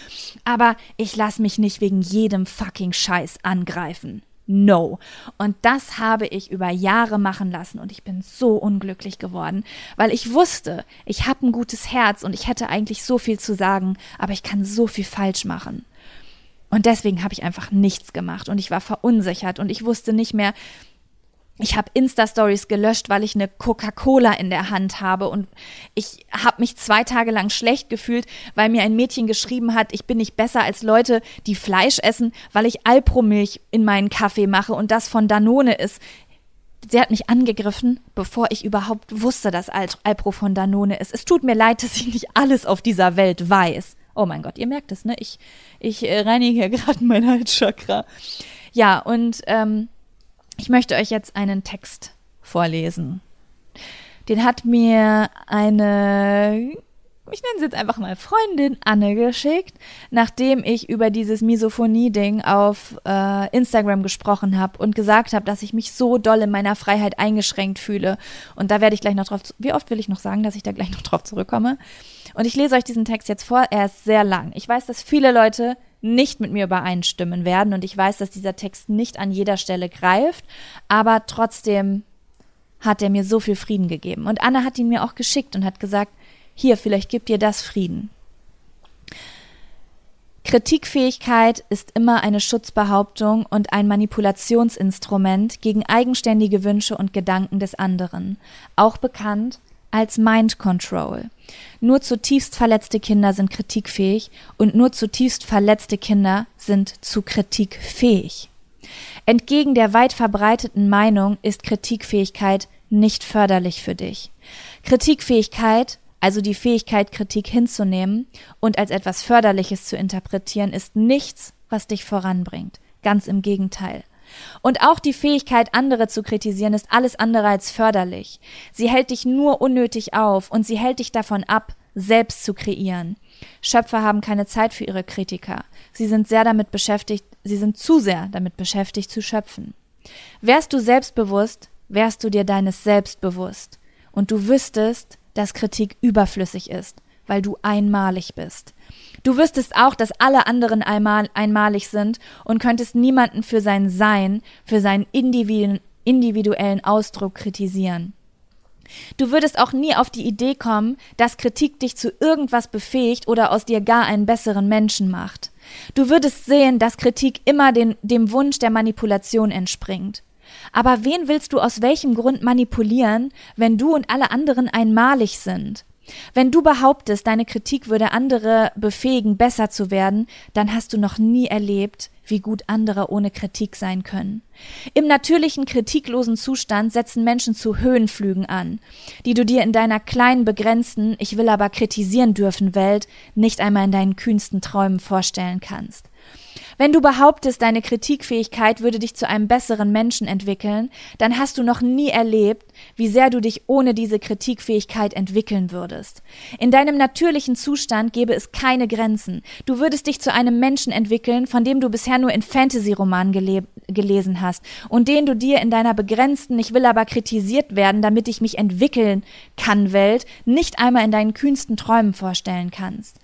Aber ich lasse mich nicht wegen jedem fucking Scheiß angreifen. No. Und das habe ich über Jahre machen lassen und ich bin so unglücklich geworden, weil ich wusste, ich habe ein gutes Herz und ich hätte eigentlich so viel zu sagen, aber ich kann so viel falsch machen. Und deswegen habe ich einfach nichts gemacht und ich war verunsichert und ich wusste nicht mehr, ich habe Insta-Stories gelöscht, weil ich eine Coca-Cola in der Hand habe und ich habe mich zwei Tage lang schlecht gefühlt, weil mir ein Mädchen geschrieben hat, ich bin nicht besser als Leute, die Fleisch essen, weil ich Alpromilch in meinen Kaffee mache und das von Danone ist. Sie hat mich angegriffen, bevor ich überhaupt wusste, dass Alpro von Danone ist. Es tut mir leid, dass ich nicht alles auf dieser Welt weiß. Oh mein Gott, ihr merkt es, ne? Ich, ich äh, reinige ja gerade mein Halschakra. Ja, und ähm, ich möchte euch jetzt einen Text vorlesen. Den hat mir eine ich nenne sie jetzt einfach mal Freundin Anne geschickt, nachdem ich über dieses Misophonie-Ding auf äh, Instagram gesprochen habe und gesagt habe, dass ich mich so doll in meiner Freiheit eingeschränkt fühle. Und da werde ich gleich noch drauf, wie oft will ich noch sagen, dass ich da gleich noch drauf zurückkomme. Und ich lese euch diesen Text jetzt vor, er ist sehr lang. Ich weiß, dass viele Leute nicht mit mir übereinstimmen werden und ich weiß, dass dieser Text nicht an jeder Stelle greift, aber trotzdem hat er mir so viel Frieden gegeben. Und Anne hat ihn mir auch geschickt und hat gesagt, hier, vielleicht gibt dir das Frieden. Kritikfähigkeit ist immer eine Schutzbehauptung und ein Manipulationsinstrument gegen eigenständige Wünsche und Gedanken des anderen, auch bekannt als Mind Control. Nur zutiefst verletzte Kinder sind kritikfähig und nur zutiefst verletzte Kinder sind zu Kritik fähig. Entgegen der weit verbreiteten Meinung ist Kritikfähigkeit nicht förderlich für dich. Kritikfähigkeit also die Fähigkeit, Kritik hinzunehmen und als etwas Förderliches zu interpretieren, ist nichts, was dich voranbringt. Ganz im Gegenteil. Und auch die Fähigkeit, andere zu kritisieren, ist alles andere als förderlich. Sie hält dich nur unnötig auf und sie hält dich davon ab, selbst zu kreieren. Schöpfer haben keine Zeit für ihre Kritiker. Sie sind sehr damit beschäftigt, sie sind zu sehr damit beschäftigt zu schöpfen. Wärst du selbstbewusst, wärst du dir deines Selbst bewusst. Und du wüsstest, dass Kritik überflüssig ist, weil du einmalig bist. Du wüsstest auch, dass alle anderen einmal, einmalig sind und könntest niemanden für sein Sein, für seinen individuellen Ausdruck kritisieren. Du würdest auch nie auf die Idee kommen, dass Kritik dich zu irgendwas befähigt oder aus dir gar einen besseren Menschen macht. Du würdest sehen, dass Kritik immer den, dem Wunsch der Manipulation entspringt. Aber wen willst du aus welchem Grund manipulieren, wenn du und alle anderen einmalig sind? Wenn du behauptest, deine Kritik würde andere befähigen, besser zu werden, dann hast du noch nie erlebt, wie gut andere ohne Kritik sein können. Im natürlichen kritiklosen Zustand setzen Menschen zu Höhenflügen an, die du dir in deiner kleinen, begrenzten, ich will aber kritisieren dürfen Welt nicht einmal in deinen kühnsten Träumen vorstellen kannst. Wenn du behauptest, deine Kritikfähigkeit würde dich zu einem besseren Menschen entwickeln, dann hast du noch nie erlebt, wie sehr du dich ohne diese Kritikfähigkeit entwickeln würdest. In deinem natürlichen Zustand gäbe es keine Grenzen. Du würdest dich zu einem Menschen entwickeln, von dem du bisher nur in Fantasy-Romanen gele gelesen hast und den du dir in deiner begrenzten, ich will aber kritisiert werden, damit ich mich entwickeln kann Welt, nicht einmal in deinen kühnsten Träumen vorstellen kannst.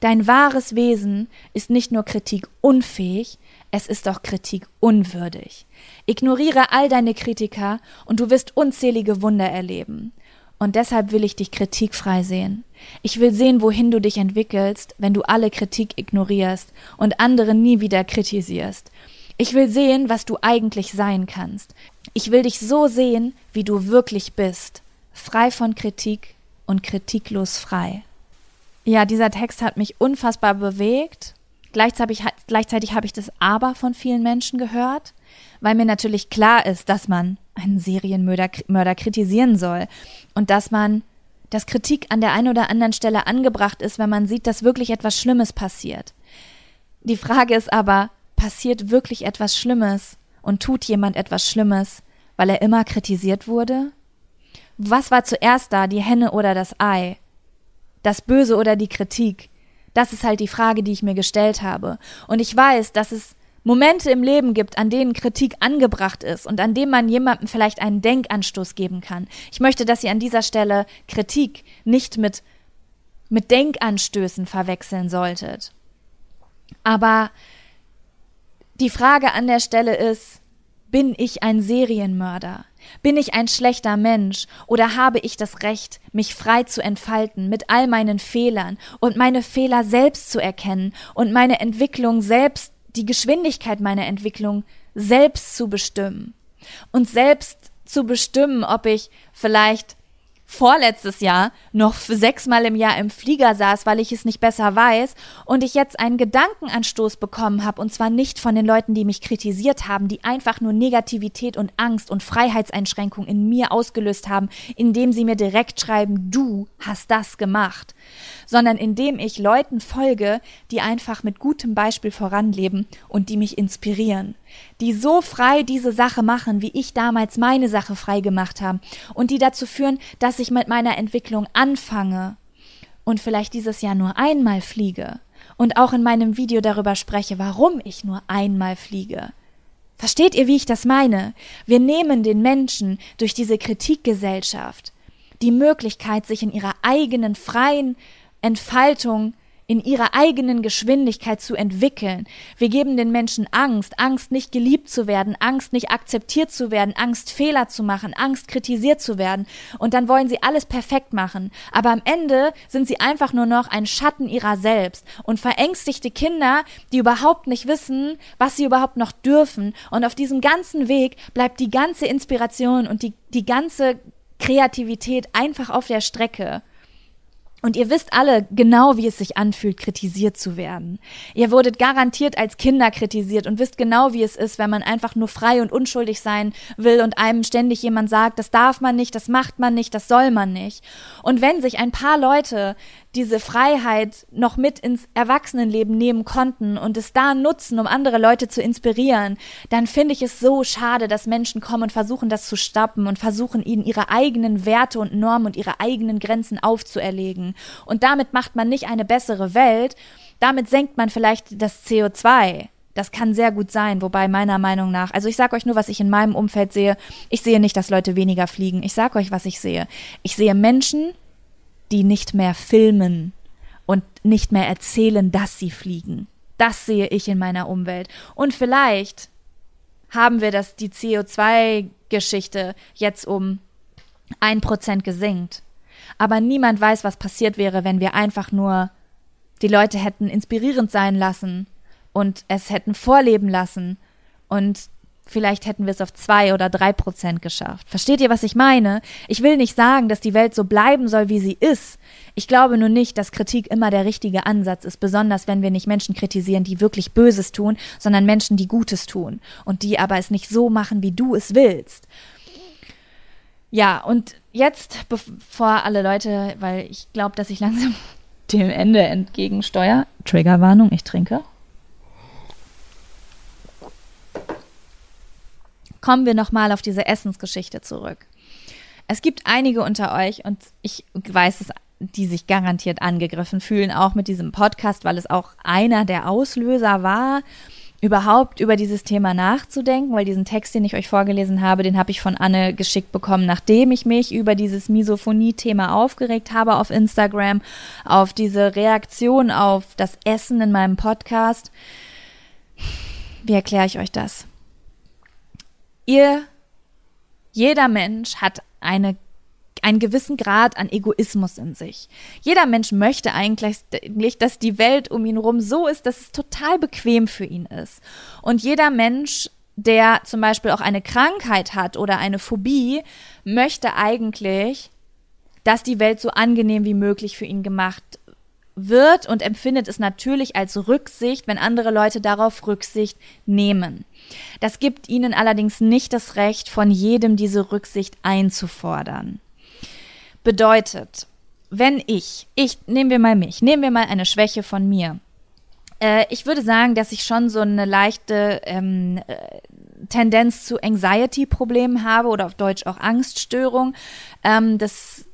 Dein wahres Wesen ist nicht nur kritikunfähig, es ist auch kritikunwürdig. Ignoriere all deine Kritiker und du wirst unzählige Wunder erleben. Und deshalb will ich dich kritikfrei sehen. Ich will sehen, wohin du dich entwickelst, wenn du alle Kritik ignorierst und andere nie wieder kritisierst. Ich will sehen, was du eigentlich sein kannst. Ich will dich so sehen, wie du wirklich bist, frei von Kritik und kritiklos frei. Ja, dieser Text hat mich unfassbar bewegt. Gleichzeitig, gleichzeitig habe ich das Aber von vielen Menschen gehört, weil mir natürlich klar ist, dass man einen Serienmörder Mörder kritisieren soll und dass man, dass Kritik an der einen oder anderen Stelle angebracht ist, wenn man sieht, dass wirklich etwas Schlimmes passiert. Die Frage ist aber, passiert wirklich etwas Schlimmes und tut jemand etwas Schlimmes, weil er immer kritisiert wurde? Was war zuerst da, die Henne oder das Ei? Das Böse oder die Kritik? Das ist halt die Frage, die ich mir gestellt habe. Und ich weiß, dass es Momente im Leben gibt, an denen Kritik angebracht ist und an denen man jemandem vielleicht einen Denkanstoß geben kann. Ich möchte, dass ihr an dieser Stelle Kritik nicht mit, mit Denkanstößen verwechseln solltet. Aber die Frage an der Stelle ist, bin ich ein Serienmörder? Bin ich ein schlechter Mensch oder habe ich das Recht, mich frei zu entfalten mit all meinen Fehlern und meine Fehler selbst zu erkennen und meine Entwicklung selbst, die Geschwindigkeit meiner Entwicklung selbst zu bestimmen? Und selbst zu bestimmen, ob ich vielleicht vorletztes Jahr noch sechsmal im Jahr im Flieger saß, weil ich es nicht besser weiß und ich jetzt einen Gedankenanstoß bekommen habe und zwar nicht von den Leuten, die mich kritisiert haben, die einfach nur Negativität und Angst und Freiheitseinschränkung in mir ausgelöst haben, indem sie mir direkt schreiben, du hast das gemacht, sondern indem ich Leuten folge, die einfach mit gutem Beispiel voranleben und die mich inspirieren, die so frei diese Sache machen, wie ich damals meine Sache frei gemacht habe. Und die dazu führen, dass ich mit meiner Entwicklung anfange und vielleicht dieses Jahr nur einmal fliege und auch in meinem Video darüber spreche, warum ich nur einmal fliege. Versteht ihr, wie ich das meine? Wir nehmen den Menschen durch diese Kritikgesellschaft die Möglichkeit, sich in ihrer eigenen freien Entfaltung in ihrer eigenen Geschwindigkeit zu entwickeln. Wir geben den Menschen Angst, Angst nicht geliebt zu werden, Angst nicht akzeptiert zu werden, Angst Fehler zu machen, Angst kritisiert zu werden. Und dann wollen sie alles perfekt machen. Aber am Ende sind sie einfach nur noch ein Schatten ihrer selbst und verängstigte Kinder, die überhaupt nicht wissen, was sie überhaupt noch dürfen. Und auf diesem ganzen Weg bleibt die ganze Inspiration und die, die ganze Kreativität einfach auf der Strecke. Und ihr wisst alle genau, wie es sich anfühlt, kritisiert zu werden. Ihr wurdet garantiert als Kinder kritisiert und wisst genau, wie es ist, wenn man einfach nur frei und unschuldig sein will und einem ständig jemand sagt, das darf man nicht, das macht man nicht, das soll man nicht. Und wenn sich ein paar Leute diese Freiheit noch mit ins Erwachsenenleben nehmen konnten und es da nutzen, um andere Leute zu inspirieren, dann finde ich es so schade, dass Menschen kommen und versuchen, das zu stoppen und versuchen, ihnen ihre eigenen Werte und Normen und ihre eigenen Grenzen aufzuerlegen. Und damit macht man nicht eine bessere Welt, damit senkt man vielleicht das CO2. Das kann sehr gut sein, wobei meiner Meinung nach, also ich sage euch nur, was ich in meinem Umfeld sehe. Ich sehe nicht, dass Leute weniger fliegen. Ich sage euch, was ich sehe. Ich sehe Menschen, die nicht mehr filmen und nicht mehr erzählen, dass sie fliegen. Das sehe ich in meiner Umwelt. Und vielleicht haben wir das, die CO2-Geschichte jetzt um ein Prozent gesenkt. Aber niemand weiß, was passiert wäre, wenn wir einfach nur die Leute hätten inspirierend sein lassen und es hätten vorleben lassen und vielleicht hätten wir es auf zwei oder drei Prozent geschafft. Versteht ihr, was ich meine? Ich will nicht sagen, dass die Welt so bleiben soll, wie sie ist. Ich glaube nur nicht, dass Kritik immer der richtige Ansatz ist, besonders wenn wir nicht Menschen kritisieren, die wirklich Böses tun, sondern Menschen, die Gutes tun und die aber es nicht so machen, wie du es willst. Ja, und jetzt, bevor alle Leute, weil ich glaube, dass ich langsam dem Ende entgegensteuere, Triggerwarnung, ich trinke. Kommen wir nochmal auf diese Essensgeschichte zurück. Es gibt einige unter euch und ich weiß es, die sich garantiert angegriffen fühlen, auch mit diesem Podcast, weil es auch einer der Auslöser war, überhaupt über dieses Thema nachzudenken, weil diesen Text, den ich euch vorgelesen habe, den habe ich von Anne geschickt bekommen, nachdem ich mich über dieses Misophonie-Thema aufgeregt habe auf Instagram, auf diese Reaktion auf das Essen in meinem Podcast. Wie erkläre ich euch das? Ihr, jeder Mensch hat eine einen gewissen Grad an Egoismus in sich. Jeder Mensch möchte eigentlich, dass die Welt um ihn herum so ist, dass es total bequem für ihn ist. Und jeder Mensch, der zum Beispiel auch eine Krankheit hat oder eine Phobie, möchte eigentlich, dass die Welt so angenehm wie möglich für ihn gemacht wird und empfindet es natürlich als Rücksicht, wenn andere Leute darauf Rücksicht nehmen. Das gibt ihnen allerdings nicht das Recht, von jedem diese Rücksicht einzufordern. Bedeutet, wenn ich, ich, nehmen wir mal mich, nehmen wir mal eine Schwäche von mir. Äh, ich würde sagen, dass ich schon so eine leichte ähm, äh, Tendenz zu Anxiety-Problemen habe oder auf Deutsch auch Angststörung. Ähm, das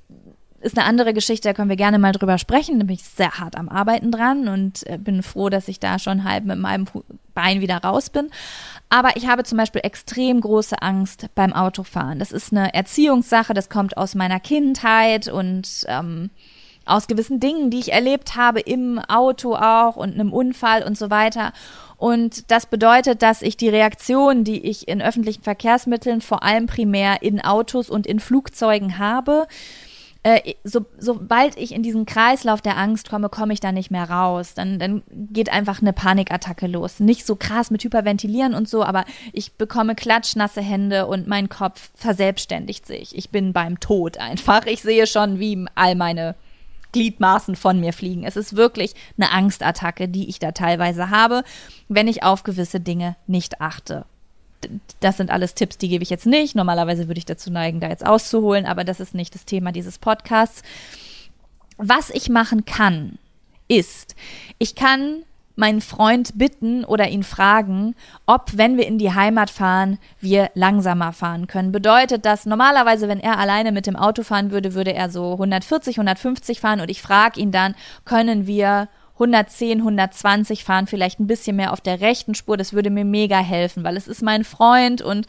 ist eine andere Geschichte, da können wir gerne mal drüber sprechen. Da bin ich sehr hart am Arbeiten dran und äh, bin froh, dass ich da schon halb mit meinem Bein wieder raus bin. Aber ich habe zum Beispiel extrem große Angst beim Autofahren. Das ist eine Erziehungssache, das kommt aus meiner Kindheit und ähm, aus gewissen Dingen, die ich erlebt habe im Auto auch und einem Unfall und so weiter. Und das bedeutet, dass ich die Reaktion, die ich in öffentlichen Verkehrsmitteln, vor allem primär in Autos und in Flugzeugen habe, äh, so, sobald ich in diesen Kreislauf der Angst komme, komme ich da nicht mehr raus. Dann, dann geht einfach eine Panikattacke los. Nicht so krass mit Hyperventilieren und so, aber ich bekomme klatschnasse Hände und mein Kopf verselbstständigt sich. Ich bin beim Tod einfach. Ich sehe schon, wie all meine Gliedmaßen von mir fliegen. Es ist wirklich eine Angstattacke, die ich da teilweise habe, wenn ich auf gewisse Dinge nicht achte das sind alles Tipps, die gebe ich jetzt nicht. Normalerweise würde ich dazu neigen, da jetzt auszuholen, aber das ist nicht das Thema dieses Podcasts. Was ich machen kann, ist, ich kann meinen Freund bitten oder ihn fragen, ob, wenn wir in die Heimat fahren, wir langsamer fahren können. Bedeutet das, normalerweise, wenn er alleine mit dem Auto fahren würde, würde er so 140, 150 fahren und ich frage ihn dann, können wir 110, 120 fahren, vielleicht ein bisschen mehr auf der rechten Spur. Das würde mir mega helfen, weil es ist mein Freund und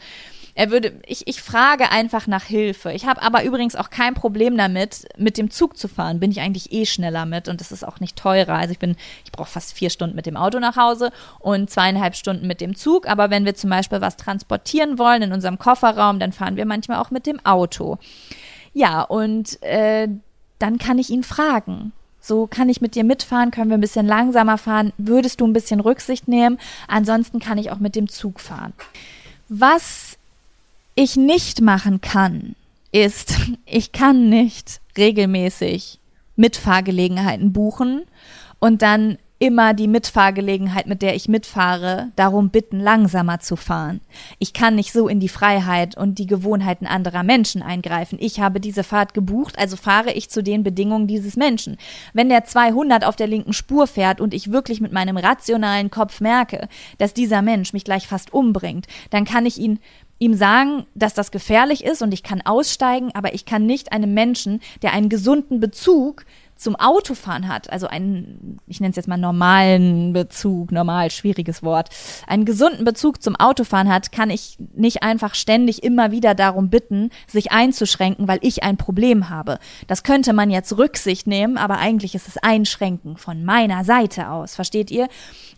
er würde, ich, ich frage einfach nach Hilfe. Ich habe aber übrigens auch kein Problem damit, mit dem Zug zu fahren. Bin ich eigentlich eh schneller mit und das ist auch nicht teurer. Also ich bin, ich brauche fast vier Stunden mit dem Auto nach Hause und zweieinhalb Stunden mit dem Zug. Aber wenn wir zum Beispiel was transportieren wollen in unserem Kofferraum, dann fahren wir manchmal auch mit dem Auto. Ja, und äh, dann kann ich ihn fragen. So kann ich mit dir mitfahren, können wir ein bisschen langsamer fahren, würdest du ein bisschen Rücksicht nehmen, ansonsten kann ich auch mit dem Zug fahren. Was ich nicht machen kann, ist, ich kann nicht regelmäßig Mitfahrgelegenheiten buchen und dann immer die Mitfahrgelegenheit, mit der ich mitfahre, darum bitten, langsamer zu fahren. Ich kann nicht so in die Freiheit und die Gewohnheiten anderer Menschen eingreifen. Ich habe diese Fahrt gebucht, also fahre ich zu den Bedingungen dieses Menschen. Wenn der 200 auf der linken Spur fährt und ich wirklich mit meinem rationalen Kopf merke, dass dieser Mensch mich gleich fast umbringt, dann kann ich ihn ihm sagen, dass das gefährlich ist und ich kann aussteigen, aber ich kann nicht einem Menschen, der einen gesunden Bezug zum Autofahren hat, also einen, ich nenne es jetzt mal normalen Bezug, normal schwieriges Wort, einen gesunden Bezug zum Autofahren hat, kann ich nicht einfach ständig immer wieder darum bitten, sich einzuschränken, weil ich ein Problem habe. Das könnte man jetzt Rücksicht nehmen, aber eigentlich ist es Einschränken von meiner Seite aus, versteht ihr?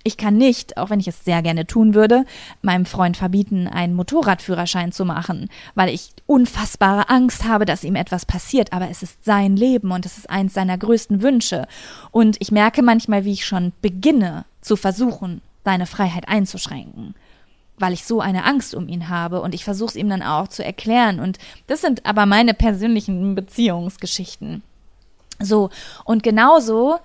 Ich kann nicht, auch wenn ich es sehr gerne tun würde, meinem Freund verbieten, einen Motorradführerschein zu machen, weil ich unfassbare Angst habe, dass ihm etwas passiert. Aber es ist sein Leben und es ist eins seiner größten Wünsche. Und ich merke manchmal, wie ich schon beginne zu versuchen, seine Freiheit einzuschränken weil ich so eine Angst um ihn habe und ich versuche es ihm dann auch zu erklären. Und das sind aber meine persönlichen Beziehungsgeschichten. So, und genauso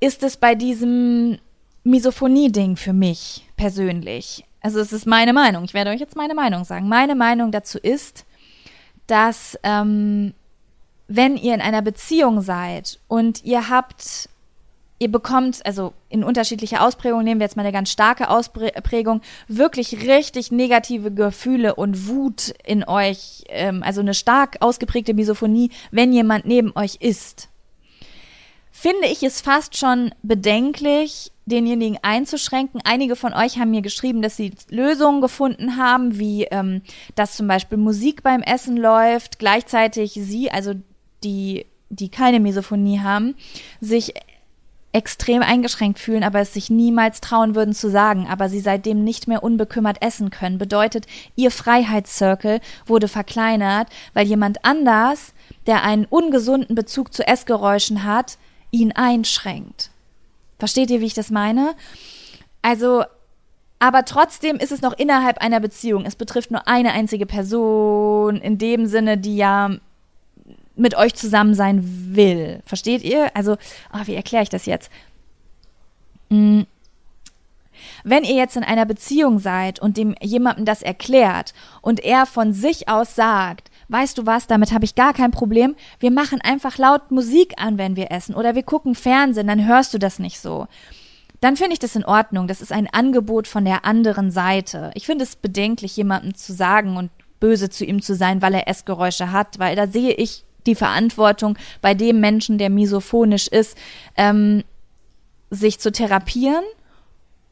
ist es bei diesem Misophonie-Ding für mich persönlich. Also es ist meine Meinung. Ich werde euch jetzt meine Meinung sagen. Meine Meinung dazu ist, dass ähm, wenn ihr in einer Beziehung seid und ihr habt, ihr bekommt, also in unterschiedlicher Ausprägung, nehmen wir jetzt mal eine ganz starke Ausprägung, wirklich richtig negative Gefühle und Wut in euch, ähm, also eine stark ausgeprägte Misophonie, wenn jemand neben euch ist finde ich es fast schon bedenklich, denjenigen einzuschränken. Einige von euch haben mir geschrieben, dass sie Lösungen gefunden haben, wie ähm, dass zum Beispiel Musik beim Essen läuft, gleichzeitig sie, also die, die keine Misophonie haben, sich extrem eingeschränkt fühlen, aber es sich niemals trauen würden zu sagen, aber sie seitdem nicht mehr unbekümmert essen können. Bedeutet, ihr Freiheitszirkel wurde verkleinert, weil jemand anders, der einen ungesunden Bezug zu Essgeräuschen hat, ihn einschränkt. Versteht ihr, wie ich das meine? Also, aber trotzdem ist es noch innerhalb einer Beziehung. Es betrifft nur eine einzige Person, in dem Sinne, die ja mit euch zusammen sein will. Versteht ihr? Also, oh, wie erkläre ich das jetzt? Hm. Wenn ihr jetzt in einer Beziehung seid und dem jemandem das erklärt und er von sich aus sagt, weißt du was, damit habe ich gar kein Problem. Wir machen einfach laut Musik an, wenn wir essen oder wir gucken Fernsehen, dann hörst du das nicht so. Dann finde ich das in Ordnung. Das ist ein Angebot von der anderen Seite. Ich finde es bedenklich, jemandem zu sagen und böse zu ihm zu sein, weil er Essgeräusche hat, weil da sehe ich die Verantwortung bei dem Menschen, der misophonisch ist, ähm, sich zu therapieren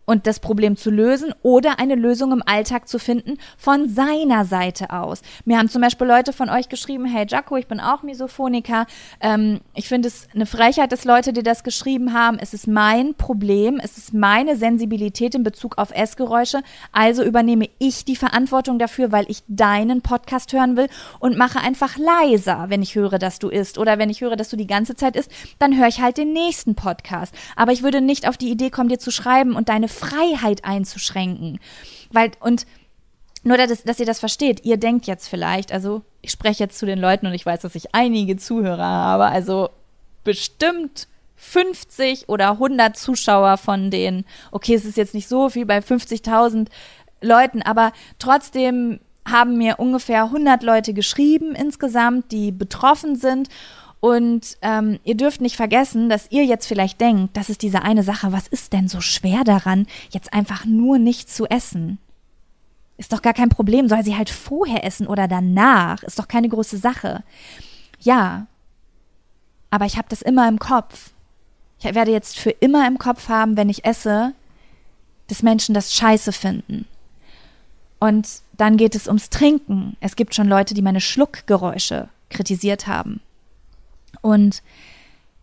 und das Problem zu lösen oder eine Lösung im Alltag zu finden von seiner Seite aus. Mir haben zum Beispiel Leute von euch geschrieben, hey Jaco, ich bin auch Misophoniker. Ähm, ich finde es eine Frechheit, dass Leute, die das geschrieben haben, es ist mein Problem, es ist meine Sensibilität in Bezug auf Essgeräusche. Also übernehme ich die Verantwortung dafür, weil ich deinen Podcast hören will und mache einfach leiser, wenn ich höre, dass du isst. Oder wenn ich höre, dass du die ganze Zeit isst, dann höre ich halt den nächsten Podcast. Aber ich würde nicht auf die Idee kommen, dir zu schreiben und deine Freiheit einzuschränken. Weil, und nur, dass, dass ihr das versteht, ihr denkt jetzt vielleicht, also ich spreche jetzt zu den Leuten und ich weiß, dass ich einige Zuhörer habe, also bestimmt 50 oder 100 Zuschauer von denen. Okay, es ist jetzt nicht so viel bei 50.000 Leuten, aber trotzdem haben mir ungefähr 100 Leute geschrieben insgesamt, die betroffen sind Und ähm, ihr dürft nicht vergessen, dass ihr jetzt vielleicht denkt, das ist diese eine Sache, was ist denn so schwer daran, jetzt einfach nur nicht zu essen? Ist doch gar kein Problem, soll sie halt vorher essen oder danach, ist doch keine große Sache. Ja, aber ich habe das immer im Kopf. Ich werde jetzt für immer im Kopf haben, wenn ich esse, dass Menschen das scheiße finden. Und dann geht es ums Trinken. Es gibt schon Leute, die meine Schluckgeräusche kritisiert haben. Und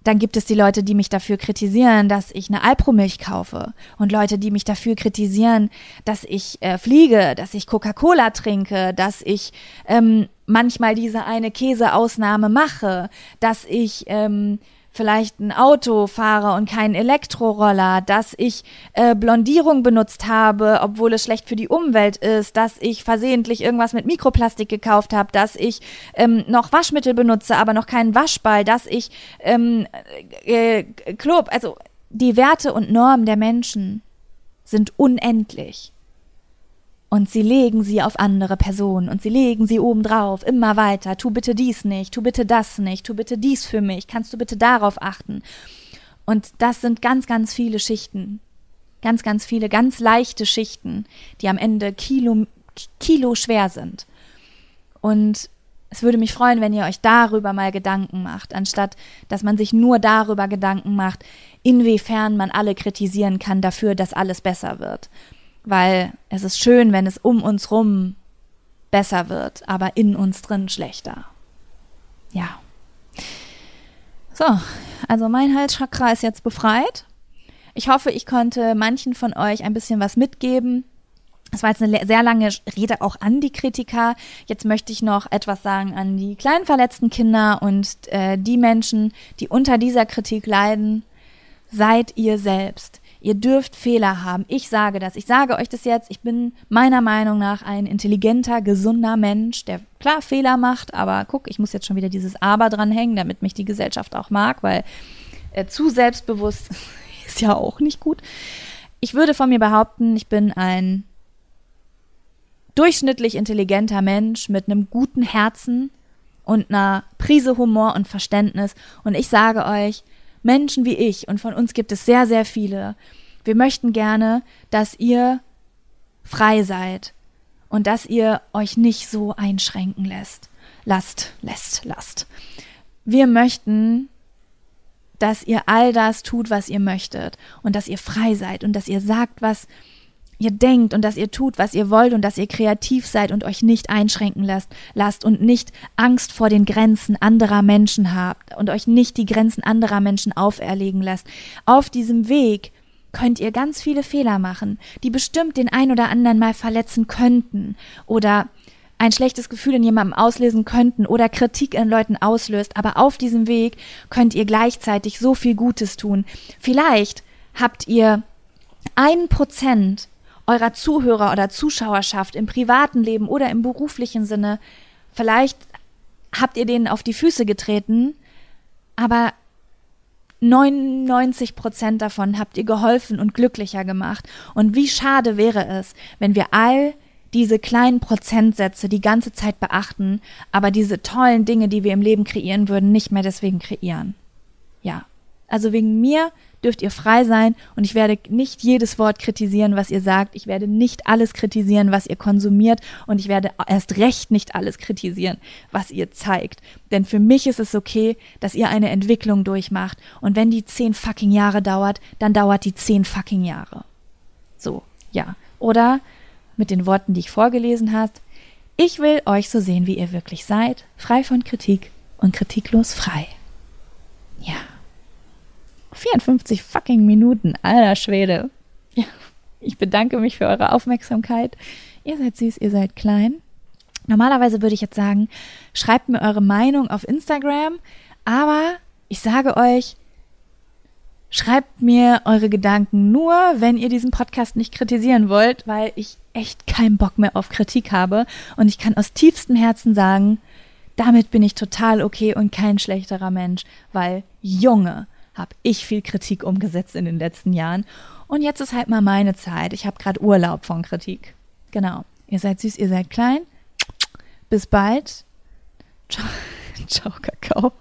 dann gibt es die Leute, die mich dafür kritisieren, dass ich eine Alpromilch kaufe. Und Leute, die mich dafür kritisieren, dass ich äh, fliege, dass ich Coca-Cola trinke, dass ich ähm, manchmal diese eine Käseausnahme mache, dass ich ähm, vielleicht ein Auto fahre und keinen Elektroroller, dass ich äh, Blondierung benutzt habe, obwohl es schlecht für die Umwelt ist, dass ich versehentlich irgendwas mit Mikroplastik gekauft habe, dass ich ähm, noch Waschmittel benutze, aber noch keinen Waschball, dass ich ähm, äh, Klob, also die Werte und Normen der Menschen sind unendlich. Und sie legen sie auf andere Personen und sie legen sie obendrauf, immer weiter. Tu bitte dies nicht, tu bitte das nicht, tu bitte dies für mich, kannst du bitte darauf achten. Und das sind ganz, ganz viele Schichten. Ganz, ganz viele, ganz leichte Schichten, die am Ende Kilo, Kilo schwer sind. Und es würde mich freuen, wenn ihr euch darüber mal Gedanken macht, anstatt dass man sich nur darüber Gedanken macht, inwiefern man alle kritisieren kann dafür, dass alles besser wird weil es ist schön, wenn es um uns rum besser wird, aber in uns drin schlechter. Ja. So, also mein Halschakra ist jetzt befreit. Ich hoffe, ich konnte manchen von euch ein bisschen was mitgeben. Es war jetzt eine sehr lange Rede auch an die Kritiker. Jetzt möchte ich noch etwas sagen an die kleinen verletzten Kinder und äh, die Menschen, die unter dieser Kritik leiden. Seid ihr selbst. Ihr dürft Fehler haben. Ich sage das. Ich sage euch das jetzt. Ich bin meiner Meinung nach ein intelligenter, gesunder Mensch, der klar Fehler macht, aber guck, ich muss jetzt schon wieder dieses Aber dranhängen, damit mich die Gesellschaft auch mag, weil äh, zu selbstbewusst ist ja auch nicht gut. Ich würde von mir behaupten, ich bin ein durchschnittlich intelligenter Mensch mit einem guten Herzen und einer Prise Humor und Verständnis. Und ich sage euch, Menschen wie ich, und von uns gibt es sehr, sehr viele, wir möchten gerne, dass ihr frei seid und dass ihr euch nicht so einschränken lässt. Lasst, lässt, lasst. Wir möchten, dass ihr all das tut, was ihr möchtet und dass ihr frei seid und dass ihr sagt, was ihr denkt und dass ihr tut, was ihr wollt und dass ihr kreativ seid und euch nicht einschränken lasst, lasst und nicht Angst vor den Grenzen anderer Menschen habt und euch nicht die Grenzen anderer Menschen auferlegen lasst. Auf diesem Weg könnt ihr ganz viele Fehler machen, die bestimmt den ein oder anderen mal verletzen könnten oder ein schlechtes Gefühl in jemandem auslösen könnten oder Kritik in Leuten auslöst, aber auf diesem Weg könnt ihr gleichzeitig so viel Gutes tun. Vielleicht habt ihr ein Prozent eurer Zuhörer oder Zuschauerschaft im privaten Leben oder im beruflichen Sinne. Vielleicht habt ihr denen auf die Füße getreten, aber 99 Prozent davon habt ihr geholfen und glücklicher gemacht. Und wie schade wäre es, wenn wir all diese kleinen Prozentsätze die ganze Zeit beachten, aber diese tollen Dinge, die wir im Leben kreieren würden, nicht mehr deswegen kreieren. Ja. Also wegen mir dürft ihr frei sein und ich werde nicht jedes Wort kritisieren, was ihr sagt. Ich werde nicht alles kritisieren, was ihr konsumiert und ich werde erst recht nicht alles kritisieren, was ihr zeigt. Denn für mich ist es okay, dass ihr eine Entwicklung durchmacht und wenn die zehn fucking Jahre dauert, dann dauert die zehn fucking Jahre. So, ja. Oder mit den Worten, die ich vorgelesen hast, ich will euch so sehen, wie ihr wirklich seid, frei von Kritik und kritiklos frei. Ja. 54 fucking Minuten, alter Schwede. Ja, ich bedanke mich für eure Aufmerksamkeit. Ihr seid süß, ihr seid klein. Normalerweise würde ich jetzt sagen, schreibt mir eure Meinung auf Instagram, aber ich sage euch, schreibt mir eure Gedanken nur, wenn ihr diesen Podcast nicht kritisieren wollt, weil ich echt keinen Bock mehr auf Kritik habe und ich kann aus tiefstem Herzen sagen, damit bin ich total okay und kein schlechterer Mensch, weil Junge, habe ich viel Kritik umgesetzt in den letzten Jahren. Und jetzt ist halt mal meine Zeit. Ich habe gerade Urlaub von Kritik. Genau. Ihr seid süß, ihr seid klein. Bis bald. Ciao, Ciao Kakao.